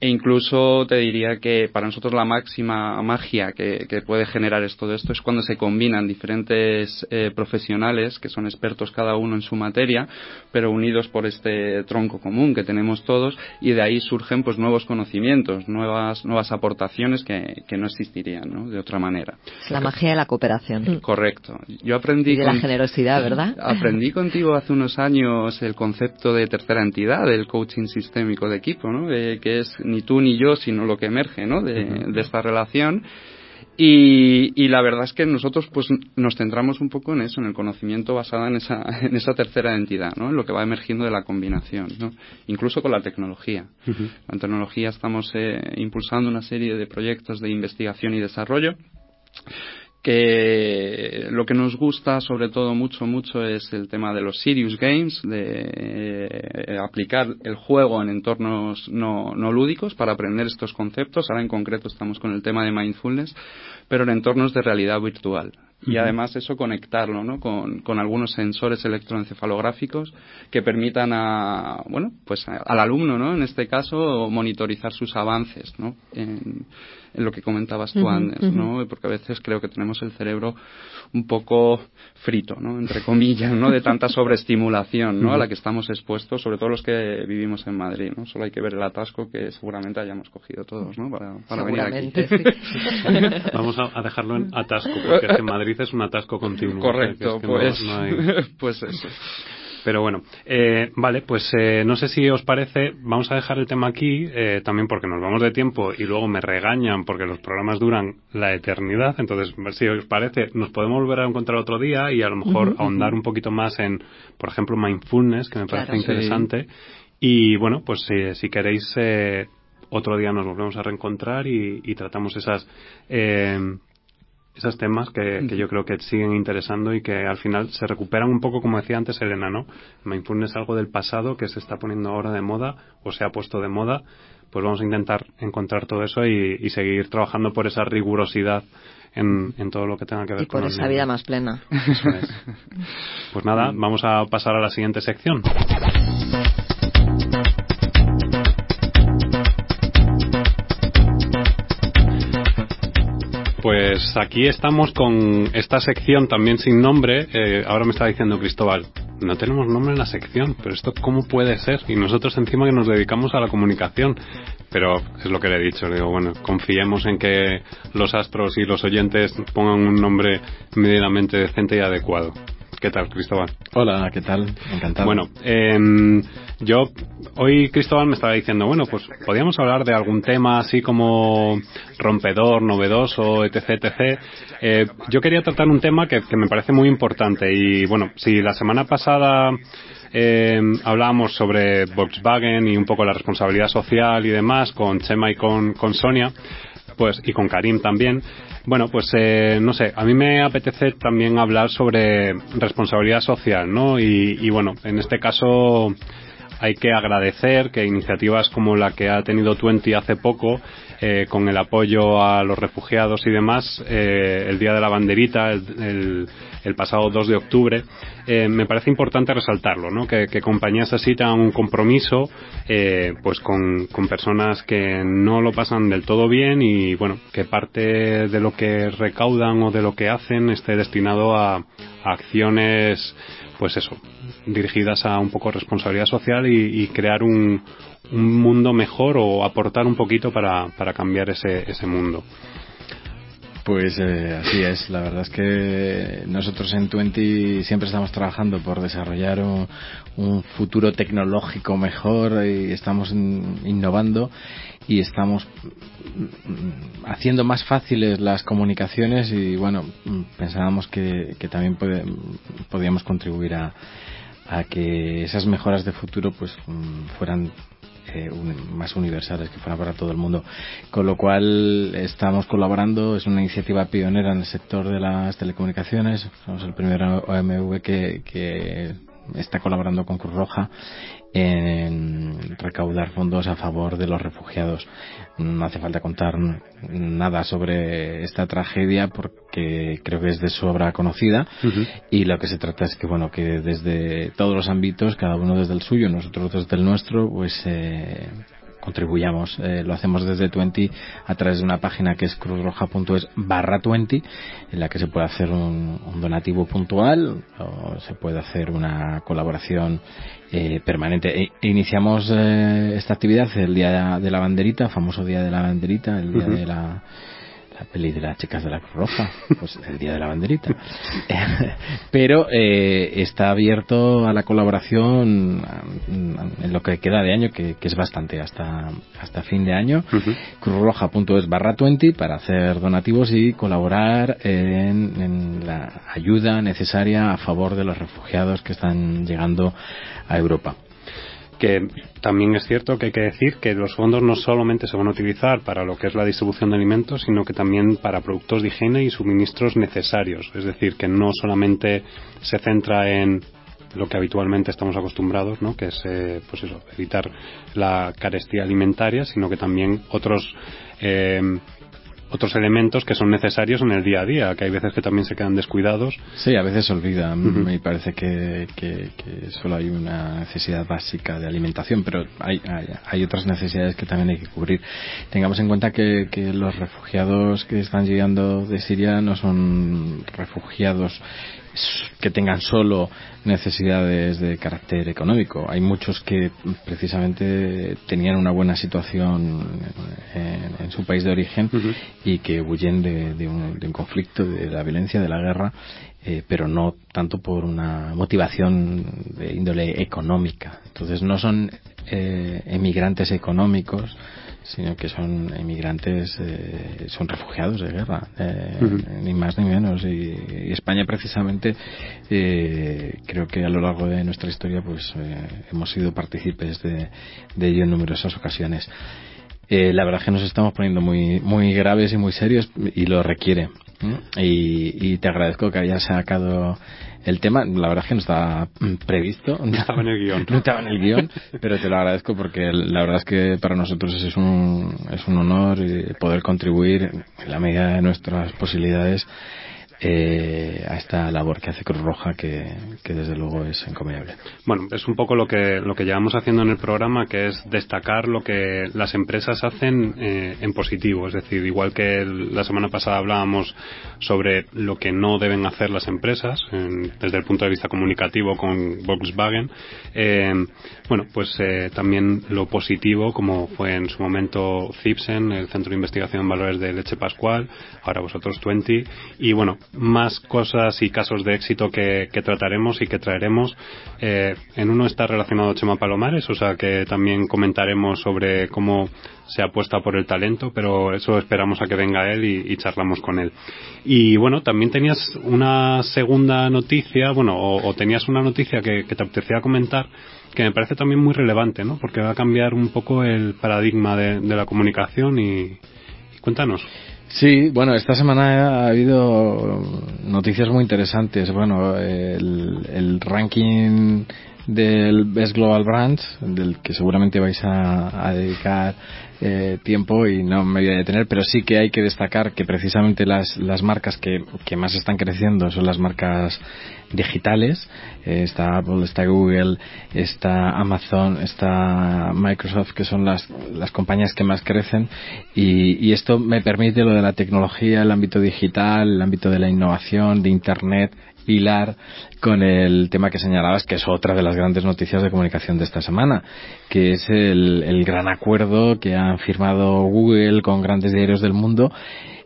e incluso te diría que para nosotros la máxima magia que, que puede generar esto de esto es cuando se combinan diferentes eh, profesionales que son expertos cada uno en su materia, pero unidos por este tronco común que tenemos todos y de ahí surgen pues nuevos conocimientos, nuevas nuevas aportaciones que, que no existirían, ¿no? De otra manera. Es la magia de la cooperación. Correcto. Yo aprendí Y de la con- generosidad, ¿verdad? Aprendí contigo hace unos años el concepto de tercera entidad, del coaching sistémico de equipo, ¿no? Que es ni tú ni yo, sino lo que emerge, ¿no? De, de esta relación. Y, la verdad es que nosotros pues nos centramos un poco en eso, en el conocimiento basado en esa, en esa tercera entidad, ¿no? en lo que va emergiendo de la combinación, ¿no? incluso con la tecnología. La tecnología estamos eh, impulsando una serie de proyectos de investigación y desarrollo que lo que nos gusta sobre todo mucho mucho es el tema de los serious games de eh, aplicar el juego en entornos no, no lúdicos para aprender estos conceptos. Ahora en concreto estamos con el tema de mindfulness pero en entornos de realidad virtual y además eso conectarlo ¿no? con, con, algunos sensores electroencefalográficos que permitan a, bueno, pues al alumno, ¿no? en este caso, monitorizar sus avances ¿no? en, en lo que comentabas tú antes, ¿no? Porque a veces creo que tenemos el cerebro un poco frito, ¿no? Entre comillas, ¿no? De tanta sobreestimulación, ¿no? A la que estamos expuestos, sobre todo los que vivimos en Madrid, ¿no? Solo hay que ver el atasco que seguramente hayamos cogido todos, ¿no? Para, para venir aquí. Vamos a, dejarlo en atasco, porque en Madrid es un atasco continuo. Correcto, pues, pues eso. Pero bueno, eh, vale, pues eh, no sé si os parece, vamos a dejar el tema aquí, eh, también porque nos vamos de tiempo y luego me regañan porque los programas duran la eternidad. Entonces, si os parece, nos podemos volver a encontrar otro día y a lo mejor ahondar un poquito más en, por ejemplo, mindfulness, que me parece interesante. Y bueno, pues si queréis, otro día nos volvemos a reencontrar y, y tratamos esas esos temas que, yo creo que siguen interesando y que al final se recuperan un poco, como decía antes Elena, ¿no? Mindfulness es algo del pasado que se está poniendo ahora de moda o se ha puesto de moda, pues vamos a intentar encontrar todo eso y, seguir trabajando por esa rigurosidad en, todo lo que tenga que ver y por esa vida más plena. Pues nada, vamos a pasar a la siguiente sección. Pues aquí estamos con esta sección también sin nombre. Eh, ahora me está diciendo Cristóbal, no tenemos nombre en la sección, pero esto cómo puede ser? Y nosotros encima que nos dedicamos a la comunicación. Pero es lo que le he dicho, digo, bueno, confiemos en que los astros y los oyentes pongan un nombre medidamente decente y adecuado. ¿Qué tal, Cristóbal? Hola, ¿qué tal? Encantado. Bueno, eh, yo, hoy Cristóbal me estaba diciendo, bueno, pues podríamos hablar de algún tema así como rompedor, novedoso, etc, etc. Eh, yo quería tratar un tema que, me parece muy importante y, bueno, si la semana pasada eh, hablábamos sobre Volkswagen y un poco la responsabilidad social y demás con Chema y con, con Sonia, pues, y con Karim también, bueno, pues eh, no sé, a mí me apetece también hablar sobre responsabilidad social, ¿no? Y, y, bueno, en este caso hay que agradecer que iniciativas como la que ha tenido Twenty hace poco, eh, con el apoyo a los refugiados y demás, eh, el Día de la Banderita, el, el pasado 2 de octubre, eh, me parece importante resaltarlo, ¿no? Que, compañías así tengan un compromiso eh, pues con, personas que no lo pasan del todo bien y bueno, que parte de lo que recaudan o de lo que hacen esté destinado a, acciones pues eso, dirigidas a un poco responsabilidad social y, crear un, un, mundo mejor o aportar un poquito para, para cambiar ese, ese mundo. Pues eh, así es, la verdad es que nosotros en Twenty siempre estamos trabajando por desarrollar un, futuro tecnológico mejor y estamos innovando y estamos haciendo más fáciles las comunicaciones y bueno, pensábamos que, también podíamos contribuir a, a que esas mejoras de futuro pues fueran eh, más universales, que fueran para todo el mundo. Con lo cual estamos colaborando, es una iniciativa pionera en el sector de las telecomunicaciones. Somos el primer OMV que, que está colaborando con Cruz Roja en recaudar fondos a favor de los refugiados. No hace falta contar nada sobre esta tragedia porque creo que es de sobra conocida y lo que se trata es que bueno que desde todos los ámbitos, cada uno desde el suyo, nosotros desde el nuestro, pues eh, contribuyamos. Eh, lo hacemos desde Twenty a través de una página que es cruzroja.es barra Twenty, en la que se puede hacer un, donativo puntual o se puede hacer una colaboración eh, permanente. E, iniciamos eh, esta actividad el día de la banderita, famoso día de la banderita, el día de la la peli de las chicas de la Cruz Roja, pues el día de la banderita. Pero eh, está abierto a la colaboración en lo que queda de año, que, es bastante, hasta, hasta fin de año. Cruzroja.es barra 20 para hacer donativos y colaborar en, en la ayuda necesaria a favor de los refugiados que están llegando a Europa que también es cierto que hay que decir que los fondos no solamente se van a utilizar para lo que es la distribución de alimentos, sino que también para productos de higiene y suministros necesarios. Es decir, que no solamente se centra en lo que habitualmente estamos acostumbrados, ¿no? que es eh, pues eso, evitar la carestía alimentaria, sino que también otros eh, otros elementos que son necesarios en el día a día, que hay veces que también se quedan descuidados. Sí, a veces se olvida. Me parece que, que, solo hay una necesidad básica de alimentación, pero hay, hay, otras necesidades que también hay que cubrir. Tengamos en cuenta que, que los refugiados que están llegando de Siria no son refugiados que tengan solo necesidades de carácter económico. Hay muchos que precisamente tenían una buena situación en, su país de origen y que huyen de, un, conflicto, de la violencia, de la guerra, eh, pero no tanto por una motivación de índole económica. Entonces no son eh, emigrantes económicos, sino que son inmigrantes, eh, son refugiados de guerra, eh, ni más ni menos. Y, España precisamente, eh, creo que a lo largo de nuestra historia, pues hemos sido partícipes de, de ello en numerosas ocasiones. la verdad es que nos estamos poniendo muy, muy graves y muy serios y lo requiere. Y, y te agradezco que hayas sacado el tema, la verdad es que no estaba previsto. No estaba en el guion. No estaba en el guion, pero te lo agradezco porque la verdad es que para nosotros es un, es un honor poder contribuir en la medida de nuestras posibilidades eh, a esta labor que hace Cruz Roja que, desde luego es encomiable. Bueno, es un poco lo que, lo que llevamos haciendo en el programa, que es destacar lo que las empresas hacen eh, en positivo. Es decir, igual que la semana pasada hablábamos sobre lo que no deben hacer las empresas desde el punto de vista comunicativo con Volkswagen, eh, bueno, pues eh, también lo positivo, como fue en su momento CIPSEN, el Centro de Investigación en Valores de Leche Pascual, ahora vosotros 20, y bueno, más cosas y casos de éxito que, trataremos y que traeremos. Eh, en uno está relacionado Chema Palomares, o sea que también comentaremos sobre cómo se apuesta por el talento, pero eso esperamos a que venga él y, charlamos con él. Y bueno, también tenías una segunda noticia, bueno, o, tenías una noticia que, te apetecía comentar que me parece también muy relevante, ¿no? Porque va a cambiar un poco el paradigma de, la comunicación y cuéntanos. Sí, bueno, esta semana ha habido noticias muy interesantes. Bueno, el, ranking del Best Global Brands, del que seguramente vais a, dedicar eh, tiempo y no me voy a detener, pero sí que hay que destacar que precisamente las, las marcas que, que más están creciendo son las marcas digitales. Eh, está Apple, está Google, está Amazon, está Microsoft, que son las, las compañías que más crecen. Y, y esto me permite lo de la tecnología, el ámbito digital, el ámbito de la innovación, de Internet, hilar con el tema que señalabas, que es otra de las grandes noticias de comunicación de esta semana, que es el, el gran acuerdo que han firmado Google con grandes diarios del mundo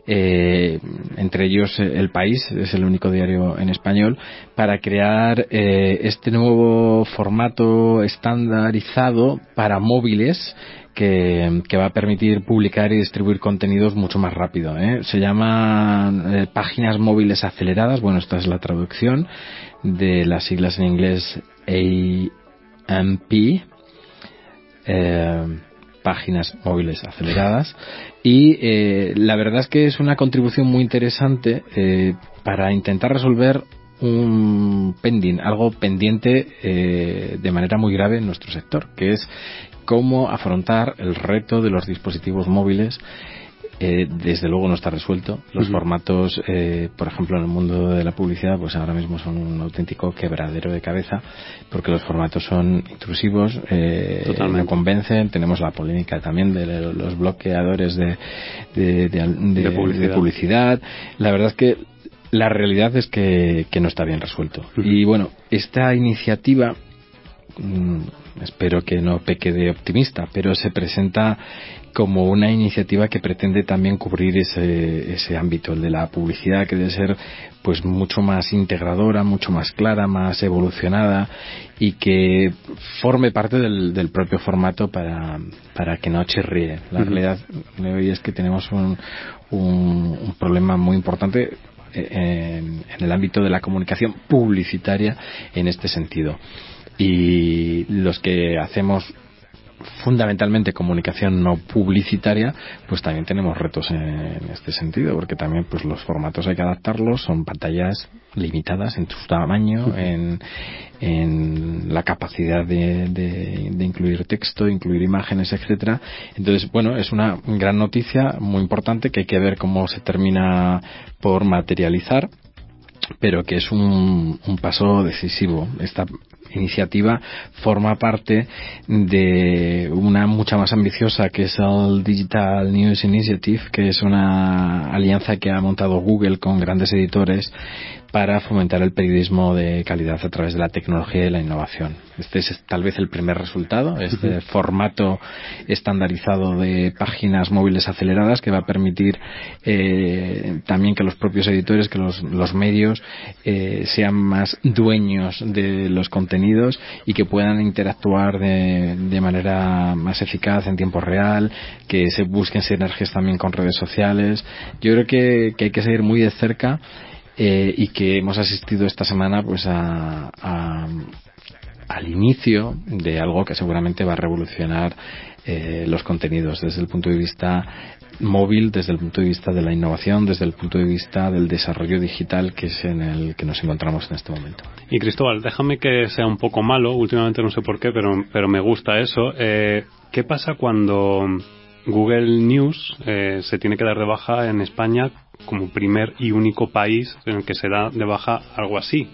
eh, entre ellos eh, El País, es el único diario en español, para crear eh, este nuevo formato estandarizado para móviles que, va a permitir publicar y distribuir contenidos mucho más rápido. ¿eh? Se llaman páginas móviles aceleradas, bueno, esta es la traducción de las siglas en inglés AMP. Eh, páginas móviles aceleradas y eh, la verdad es que es una contribución muy interesante eh, para intentar resolver un pending, algo pendiente eh, de manera muy grave en nuestro sector, que es cómo afrontar el reto de los dispositivos móviles eh, desde luego no está resuelto. Los formatos, eh, por ejemplo, en el mundo de la publicidad, pues ahora mismo son un auténtico quebradero de cabeza, porque los formatos son intrusivos, eh, no convencen. Tenemos la polémica también de los bloqueadores de, de, publicidad. La verdad es que la realidad es que, no está bien resuelto. Y bueno, esta iniciativa mm, espero que no peque de optimista, pero se presenta como una iniciativa que pretende también cubrir ese, ese ámbito, el de la publicidad, que debe ser pues mucho más integradora, mucho más clara, más evolucionada y que forme parte del, del propio formato para, para que no chirríe. La realidad de hoy es que tenemos un, un, un problema muy importante eh, en, en, el ámbito de la comunicación publicitaria en este sentido. Y los que hacemos fundamentalmente comunicación no publicitaria, pues también tenemos retos en este sentido, porque también pues los formatos hay que adaptarlos, son pantallas limitadas en su tamaño, en, en la capacidad de, de, de, incluir texto, incluir imágenes, etcétera. Entonces, bueno, es una gran noticia muy importante que hay que ver cómo se termina por materializar pero que es un, un paso decisivo. Esta iniciativa forma parte de una mucha más ambiciosa que es el Digital News Initiative, que es una alianza que ha montado Google con grandes editores para fomentar el periodismo de calidad a través de la tecnología y la innovación. Este es tal vez el primer resultado, este uh -huh. formato estandarizado de páginas móviles aceleradas que va a permitir eh, también que los propios editores, que los, los medios eh, sean más dueños de los contenidos y que puedan interactuar de, de manera más eficaz en tiempo real, que se busquen sinergias también con redes sociales. Yo creo que, hay que seguir muy de cerca eh, y que hemos asistido esta semana pues a, a, al inicio de algo que seguramente va a revolucionar eh, los contenidos desde el punto de vista móvil, desde el punto de vista de la innovación, desde el punto de vista del desarrollo digital que es en el que nos encontramos en este momento. Y Cristóbal, déjame que sea un poco malo, últimamente no sé por qué, pero, pero me gusta eso. Eh, ¿Qué pasa cuando Google News eh, se tiene que dar de baja en España como primer y único país en el que se da de baja algo así.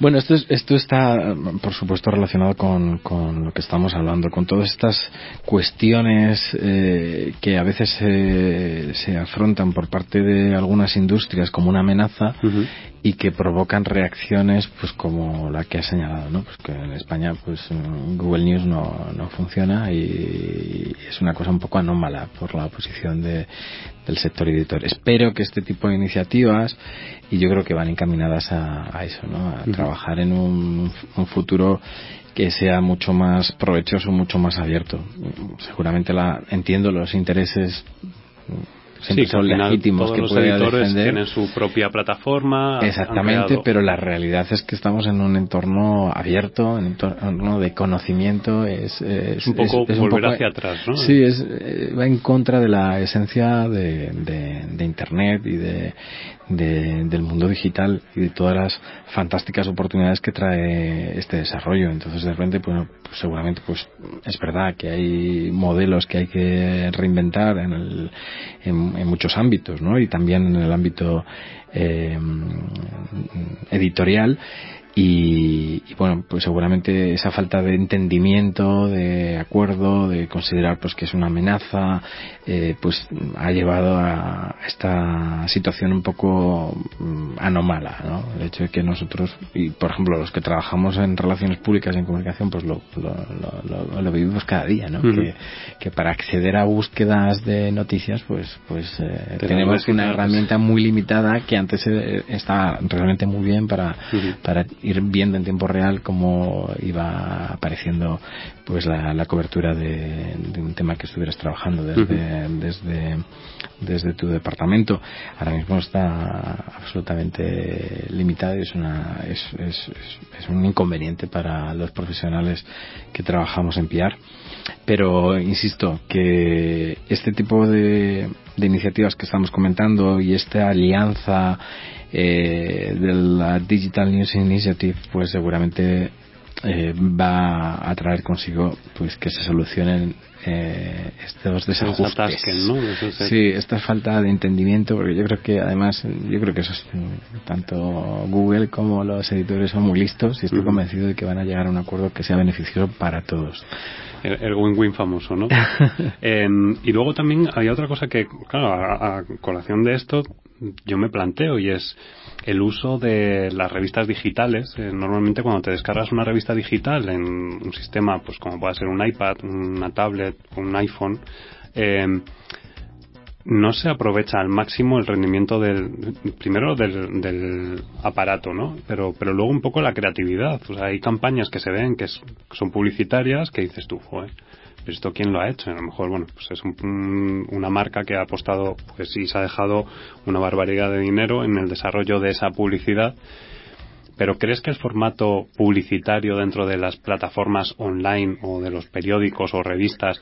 Bueno, esto, es, esto está, por supuesto, relacionado con, con, lo que estamos hablando, con todas estas cuestiones eh, que a veces se, se, afrontan por parte de algunas industrias como una amenaza uh -huh. y que provocan reacciones, pues como la que ha señalado, ¿no? Pues que en España, pues Google News no, no funciona y es una cosa un poco anómala por la posición de, del sector editor. Espero que este tipo de iniciativas, y yo creo que van encaminadas a, a eso, ¿no? A uh -huh. trabajar en un, un, futuro que sea mucho más provechoso, mucho más abierto. Seguramente la, entiendo los intereses siempre sí, son legítimos que los editores defender. tienen su propia plataforma exactamente pero la realidad es que estamos en un entorno abierto en un entorno de conocimiento es, es, es un poco es, volver un poco, hacia atrás ¿no? sí es, eh, va en contra de la esencia de, de, de internet y de, de, del mundo digital y de todas las fantásticas oportunidades que trae este desarrollo. Entonces, de repente, pues, seguramente, pues es verdad que hay modelos que hay que reinventar en, el, en muchos ámbitos, ¿no? Y también en el ámbito eh, editorial y, y, bueno pues seguramente esa falta de entendimiento de acuerdo de considerar pues que es una amenaza eh, pues ha llevado a esta situación un poco um, anómala ¿no? el hecho de que nosotros y por ejemplo los que trabajamos en relaciones públicas y en comunicación pues lo, lo, lo, lo vivimos cada día ¿no? Uh -huh. que, que, para acceder a búsquedas de noticias pues pues eh, tenemos una herramienta muy limitada que antes eh, estaba realmente muy bien para, uh -huh. para ir viendo en tiempo real cómo iba apareciendo pues la, la cobertura de, de, un tema que estuvieras trabajando desde, uh -huh. desde, desde tu departamento. Ahora mismo está absolutamente limitado y es, una, es, es, es, un inconveniente para los profesionales que trabajamos en PR. Pero insisto que este tipo de, de iniciativas que estamos comentando y esta alianza eh, de la Digital News Initiative pues seguramente eh, va a traer consigo pues que se solucionen eh, estos desajustes ¿no? sí esta falta de entendimiento porque yo creo que además yo creo que eso es, tanto Google como los editores son muy listos y estoy uh -huh. convencido de que van a llegar a un acuerdo que sea beneficioso para todos El win-win famoso, ¿no? Em, y luego también hay otra cosa que, claro, a, colación de esto, yo me planteo y es el uso de las revistas digitales. Eh, normalmente cuando te descargas una revista digital en un sistema, pues como puede ser un iPad, una tablet, un iPhone, eh, no se aprovecha al máximo el rendimiento del primero del, aparato, ¿no? Pero pero luego un poco la creatividad. O sea, hay campañas que se ven que, son publicitarias que dices tú, joder, pero esto quién lo ha hecho. A lo mejor, bueno, pues es una marca que ha apostado, pues sí, se ha dejado una barbaridad de dinero en el desarrollo de esa publicidad. Pero ¿crees que el formato publicitario dentro de las plataformas online o de los periódicos o revistas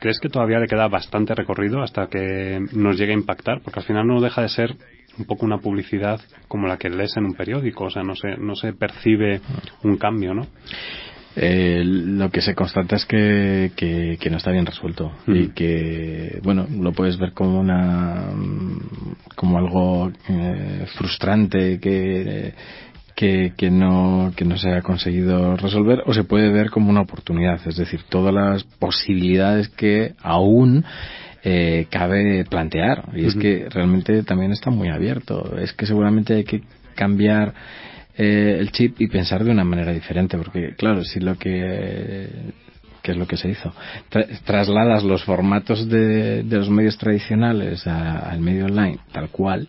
¿Crees que todavía le queda bastante recorrido hasta que nos llegue a impactar? Porque al final no deja de ser un poco una publicidad como la que lees en un periódico, o sea, no se, no se percibe un cambio, ¿no? Eh, lo que se constata es que, que, no está bien resuelto y mm. que bueno lo puedes ver como una como algo eh, frustrante que que, no, que no se ha conseguido resolver o se puede ver como una oportunidad, es decir, todas las posibilidades que aún eh, cabe plantear. Y es que realmente también está muy abierto. Es que seguramente hay que cambiar eh, el chip y pensar de una manera diferente, porque claro, si lo que es lo que se hizo. trasladas los formatos de, de, los medios tradicionales al medio online tal cual,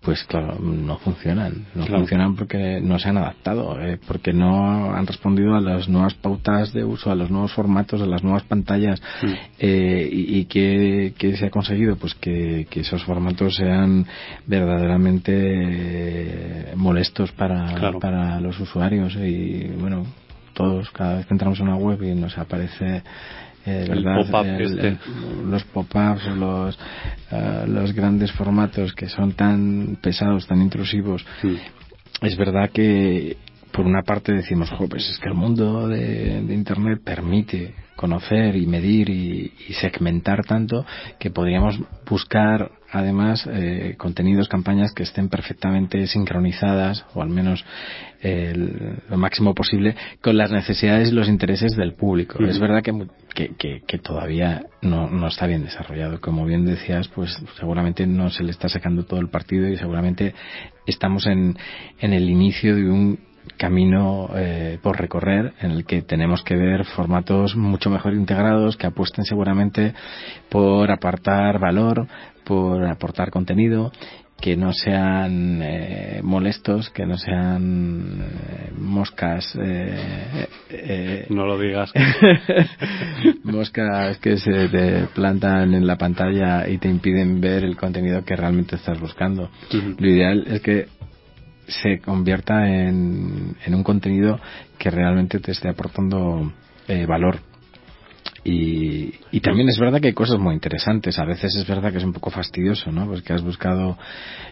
pues claro, no funcionan. No funcionan porque no se han adaptado, eh, porque no han respondido a las nuevas pautas de uso, a los nuevos formatos, a las nuevas pantallas. Mm. Eh, y, y ¿qué, se ha conseguido? Pues que, esos formatos sean verdaderamente eh, molestos para, para los usuarios. Y bueno, todos, cada vez que entramos en una web y nos aparece eh, este. los pop-ups, los, eh, los grandes formatos que son tan pesados, tan intrusivos. Es verdad que por una parte decimos, pues es que el mundo de, de Internet permite conocer y medir y, segmentar tanto que podríamos buscar además eh, contenidos, campañas que estén perfectamente sincronizadas o al menos lo máximo posible con las necesidades y los intereses del público. Es verdad que, que, todavía no, no, está bien desarrollado. Como bien decías, pues seguramente no se le está sacando todo el partido y seguramente estamos en, en el inicio de un camino eh, por recorrer en el que tenemos que ver formatos mucho mejor integrados que apuesten seguramente por apartar valor, por aportar contenido que no sean eh, molestos, que no sean eh, moscas. no lo digas. moscas que se te plantan en la pantalla y te impiden ver el contenido que realmente estás buscando. Lo ideal es que se convierta en, en un contenido que realmente te esté aportando eh, valor. Y, y, también es verdad que hay cosas muy interesantes. A veces es verdad que es un poco fastidioso, ¿no? Pues que has buscado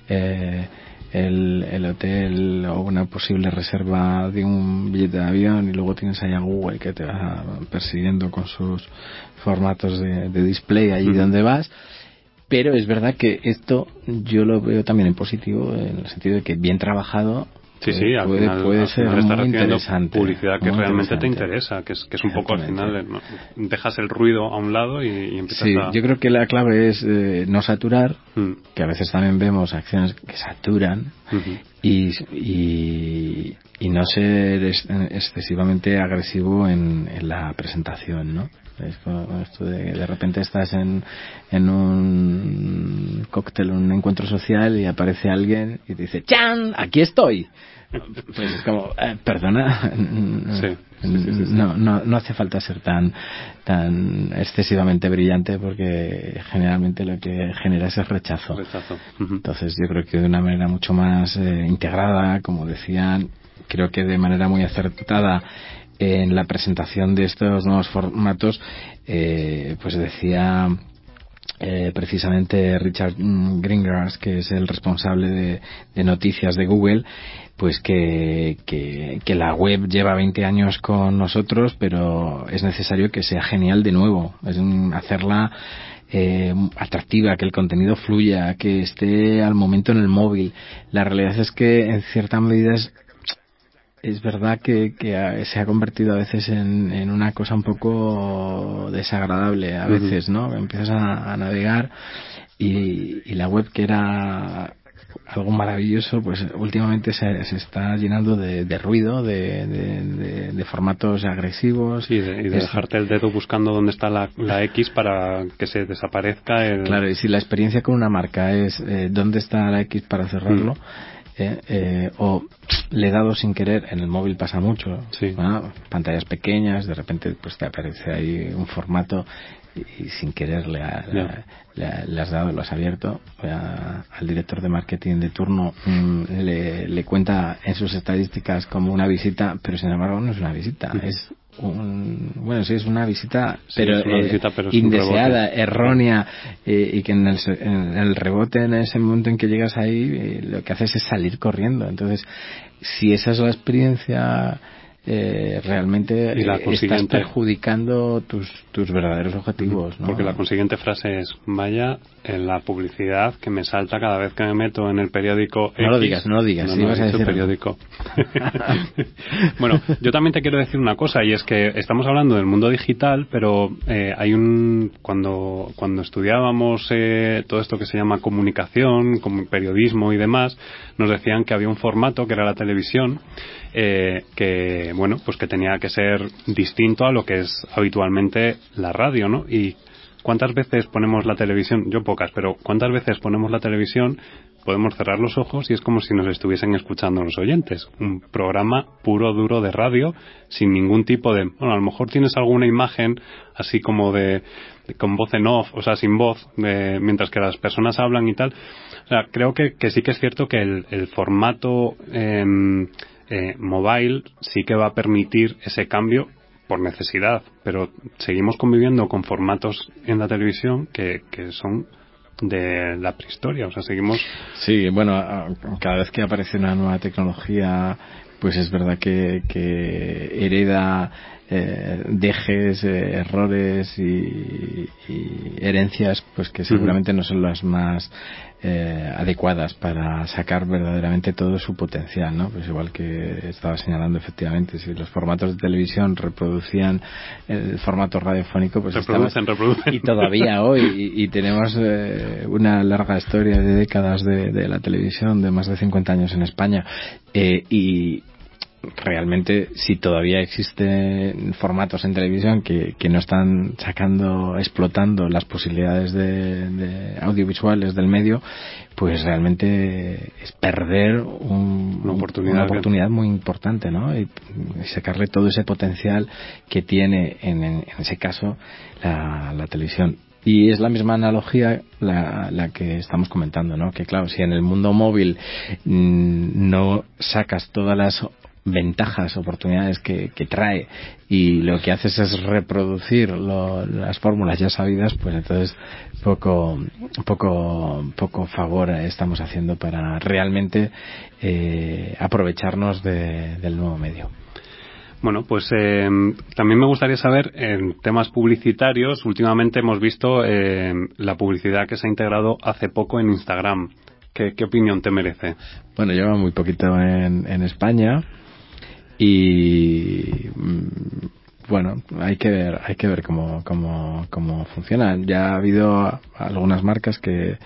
eh, el, el, hotel o una posible reserva de un billete de avión y luego tienes ahí a Google que te va persiguiendo con sus formatos de, de display allí donde vas pero es verdad que esto yo lo veo también en positivo, en el sentido de que bien trabajado Sí, sí, al puede, final, puede ser muy interesante. Publicidad que realmente te interesa, que es, que es un poco al final, dejas el ruido a un lado y, empiezas sí, yo creo que la clave es eh, no saturar, mm. que a veces también vemos acciones que saturan y, y, y, no ser excesivamente agresivo en, en la presentación, ¿no? Esto de, de repente estás en, en un cóctel, un encuentro social y aparece alguien y te dice, ¡Chan! ¡Aquí estoy! Pues es como, eh, perdona, no, no, no hace falta ser tan, tan excesivamente brillante porque generalmente lo que genera es el rechazo. Entonces yo creo que de una manera mucho más eh, integrada, como decían, creo que de manera muy acertada en la presentación de estos nuevos formatos, eh, pues decía eh, precisamente Richard Greengrass, que es el responsable de, noticias de Google, pues que, la web lleva 20 años con nosotros, pero es necesario que sea genial de nuevo, es hacerla eh, atractiva, que el contenido fluya, que esté al momento en el móvil. La realidad es que en cierta medida es es verdad que, se ha convertido a veces en, una cosa un poco desagradable, a veces, ¿no? Empiezas a, navegar y, la web que era algo maravilloso, pues últimamente se, se está llenando de, ruido, de, formatos agresivos. y de dejarte el dedo buscando dónde está la, X para que se desaparezca. El... Claro, y si la experiencia con una marca es eh, dónde está la X para cerrarlo. Mm. ¿Eh? Eh, o le he dado sin querer, en el móvil pasa mucho, pantallas pequeñas, de repente pues te aparece ahí un formato y, sin querer le, has dado, lo has abierto, al director de marketing de turno mm, le, le, cuenta en sus estadísticas como una visita, pero sin embargo no es una visita, es bueno, sí, es una visita, pero, eh, indeseada, errónea, eh, y que en el, rebote, en ese momento en que llegas ahí, eh, lo que haces es salir corriendo. Entonces, si esa es la experiencia eh, realmente y la eh, estás perjudicando tus, tus verdaderos objetivos. ¿no? Porque la consiguiente frase es, vaya en la publicidad que me salta cada vez que me meto en el periódico. No lo digas, no lo digas, no, vas a decir periódico. bueno, yo también te quiero decir una cosa y es que estamos hablando del mundo digital, pero eh, hay un cuando cuando estudiábamos eh, todo esto que se llama comunicación, como periodismo y demás, nos decían que había un formato que era la televisión eh, que bueno pues que tenía que ser distinto a lo que es habitualmente la radio no y cuántas veces ponemos la televisión yo pocas pero cuántas veces ponemos la televisión podemos cerrar los ojos y es como si nos estuviesen escuchando los oyentes. Un programa puro duro de radio sin ningún tipo de bueno a lo mejor tienes alguna imagen así como de, con voz en off o sea sin voz mientras que las personas hablan y tal. O sea, creo que, que sí que es cierto que el, el formato eh, eh, mobile sí que va a permitir ese cambio por necesidad, pero seguimos conviviendo con formatos en la televisión que, que son de la prehistoria, o sea, seguimos... Sí, bueno, cada vez que aparece una nueva tecnología, pues es verdad que, que hereda eh, dejes, eh, errores y, herencias, pues que seguramente no son las más eh, adecuadas para sacar verdaderamente todo su potencial, ¿no? Pues igual que estaba señalando efectivamente, si los formatos de televisión reproducían el formato radiofónico, pues reproducen, reproducen. y todavía hoy y, tenemos eh, una larga historia de décadas de, de, la televisión, de más de 50 años en España eh, y realmente si todavía existen formatos en televisión que, que no están sacando, explotando las posibilidades de, audiovisuales del medio, pues realmente es perder una oportunidad, muy importante, ¿no? Y, sacarle todo ese potencial que tiene en, en ese caso la, la televisión. Y es la misma analogía la, la, que estamos comentando, ¿no? Que claro, si en el mundo móvil mm, no sacas todas las ventajas, oportunidades que, trae y lo que haces es reproducir las fórmulas ya sabidas, pues entonces poco, poco, poco favor estamos haciendo para realmente eh, aprovecharnos del nuevo medio. Bueno, pues eh, también me gustaría saber, en temas publicitarios, últimamente hemos visto eh, la publicidad que se ha integrado hace poco en Instagram. ¿Qué, opinión te merece? Bueno, lleva muy poquito en, en España y mm, bueno, hay que ver, hay que ver cómo, cómo, cómo funciona. Ya ha habido algunas marcas que,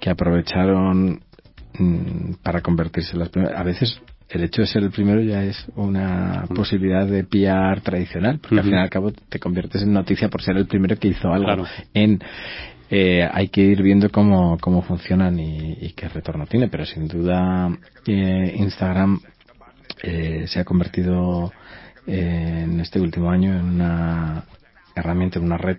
que aprovecharon mm, para convertirse en las primeras. A veces el hecho de ser el primero ya es una posibilidad de PR tradicional, porque al fin y al cabo te conviertes en noticia por ser el primero que hizo algo en eh, hay que ir viendo cómo, cómo funcionan y, qué retorno tiene, pero sin duda eh, Instagram eh, se ha convertido eh, en este último año en una herramienta, en una red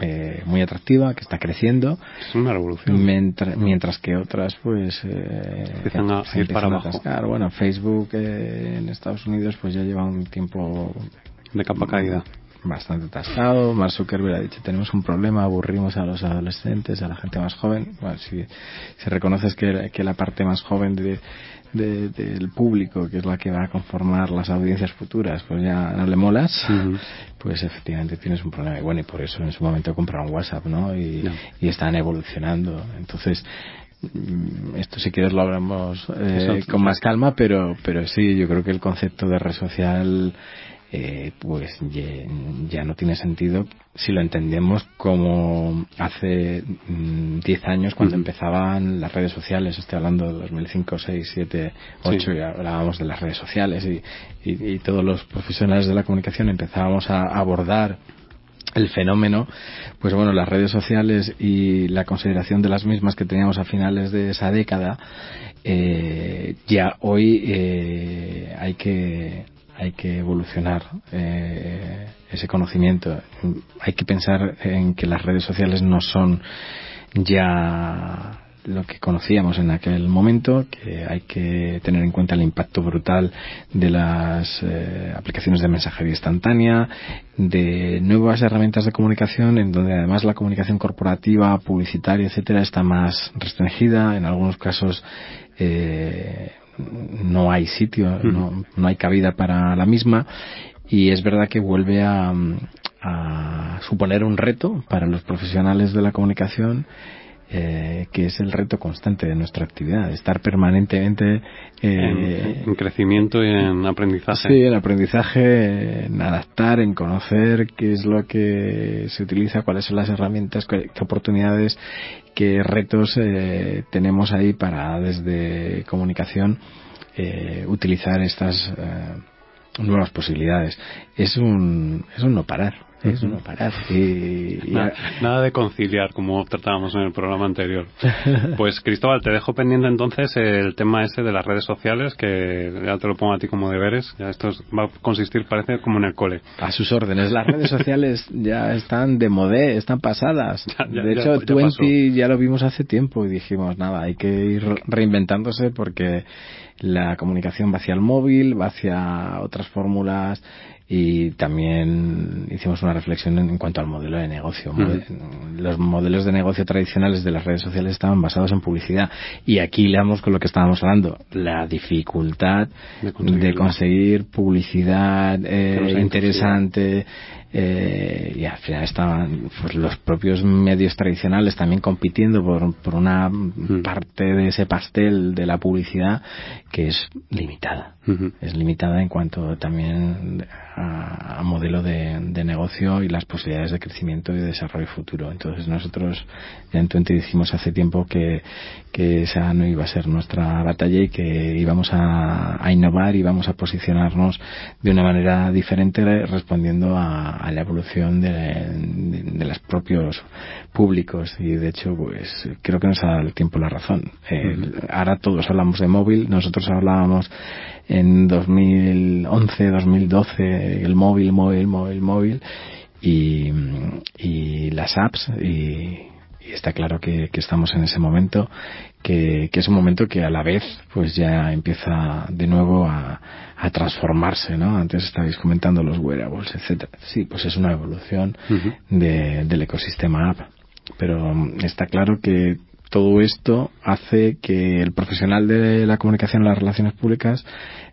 eh, muy atractiva que está creciendo. Es una revolución. Mientras, que otras, pues. Eh, empiezan a ir para abajo. Bueno, Facebook en Estados Unidos, pues ya lleva un tiempo. De capa caída. bastante atascado. Mark Zuckerberg ha dicho, tenemos un problema, aburrimos a los adolescentes, a la gente más joven. Bueno, si, si reconoces que, que la parte más joven de, del público, que es la que va a conformar las audiencias futuras, pues ya no le molas, pues efectivamente tienes un problema. Y bueno, y por eso en su momento compraron WhatsApp, ¿no? Y, y están evolucionando. Entonces, mm, esto si quieres lo hablamos eh, con más calma, pero, pero sí, yo creo que el concepto de red social eh, pues ya, no tiene sentido si lo entendemos como hace 10 mm, años cuando empezaban las redes sociales, estoy hablando de 2005, 6, 7, 8, y hablábamos de las redes sociales y, y, todos los profesionales de la comunicación empezábamos a abordar el fenómeno, pues bueno, las redes sociales y la consideración de las mismas que teníamos a finales de esa década, eh, ya hoy eh, hay que hay que evolucionar eh, ese conocimiento. Hay que pensar en que las redes sociales no son ya lo que conocíamos en aquel momento, que hay que tener en cuenta el impacto brutal de las eh, aplicaciones de mensajería instantánea, de nuevas herramientas de comunicación, en donde además la comunicación corporativa, publicitaria, etcétera, está más restringida, en algunos casos eh, no hay sitio, no, no, hay cabida para la misma y es verdad que vuelve a, a suponer un reto para los profesionales de la comunicación eh, que es el reto constante de nuestra actividad, estar permanentemente eh, en, crecimiento y en aprendizaje. Sí, en aprendizaje, en adaptar, en conocer qué es lo que se utiliza, cuáles son las herramientas, qué, oportunidades, qué retos eh, tenemos ahí para desde comunicación eh, utilizar estas eh, nuevas posibilidades. Es un, es un no parar es no parar. Y, nada, de conciliar, como tratábamos en el programa anterior. Pues Cristóbal, te dejo pendiente entonces el tema ese de las redes sociales, que ya te lo pongo a ti como deberes. Ya esto va a consistir, parece, como en el cole. A sus órdenes. Las redes sociales ya están de modé, están pasadas. de hecho, Twenty ya lo vimos hace tiempo y dijimos, nada, hay que ir reinventándose porque la comunicación va hacia el móvil, va hacia otras fórmulas y también hicimos una reflexión en, cuanto al modelo de negocio. Los modelos de negocio tradicionales de las redes sociales estaban basados en publicidad y aquí leamos con lo que estábamos hablando, la dificultad de conseguir, publicidad eh, interesante, eh, y al final estaban pues, los propios medios tradicionales también compitiendo por, por una mm. parte de ese pastel de la publicidad que es limitada. Es limitada en cuanto también a, modelo de, negocio y las posibilidades de crecimiento y desarrollo futuro. Entonces nosotros ya en Twenty dijimos hace tiempo que, que esa no iba a ser nuestra batalla y que íbamos a, a innovar y vamos a posicionarnos de una manera diferente respondiendo a, a la evolución de, de, los propios públicos. Y de hecho pues creo que nos ha dado el tiempo la razón. Eh, ahora todos hablamos de móvil nosotros hablábamos en 2011 2012 el móvil móvil móvil móvil y, y las apps y y está claro que, estamos en ese momento, que, es un momento que a la vez pues ya empieza de nuevo a, transformarse, ¿no? Antes estabais comentando los wearables, etcétera. Sí, pues es una evolución del ecosistema app. Pero está claro que todo esto hace que el profesional de la comunicación en las relaciones públicas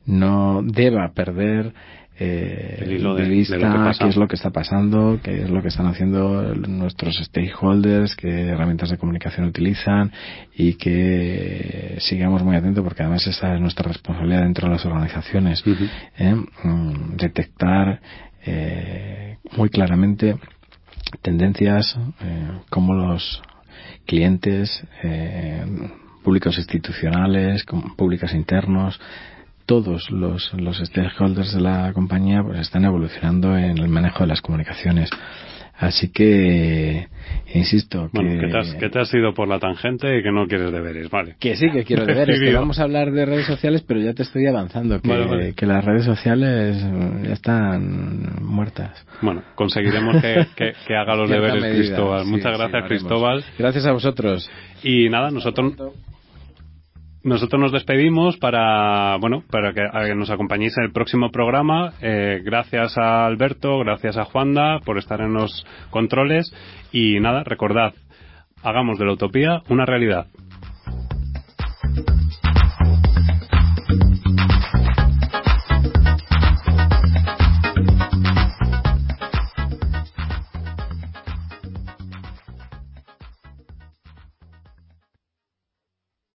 no deba perder eh, el hilo de, vista qué es lo que está pasando, qué es lo que están haciendo nuestros stakeholders, qué herramientas de comunicación utilizan y que sigamos muy atentos porque además esa es nuestra responsabilidad dentro de las organizaciones, ¿eh? mm, detectar eh, muy claramente tendencias eh, como los clientes públicos institucionales, públicos internos, todos los, los stakeholders de la compañía pues están evolucionando en el manejo de las comunicaciones. Así que, insisto, que... que, te has, ido por la tangente y que no quieres deberes, vale. Que sí, que quiero deberes, que vamos a hablar de redes sociales, pero ya te estoy avanzando, que, que las redes sociales ya están muertas. Bueno, conseguiremos que, que, haga los deberes Cristóbal. Muchas gracias, Cristóbal. Gracias a vosotros. Y nada, nosotros... nosotros nos despedimos para, bueno, para que, nos acompañéis en el próximo programa. Eh, gracias a Alberto, gracias a Juanda por estar en los controles y nada, recordad, hagamos de la utopía una realidad.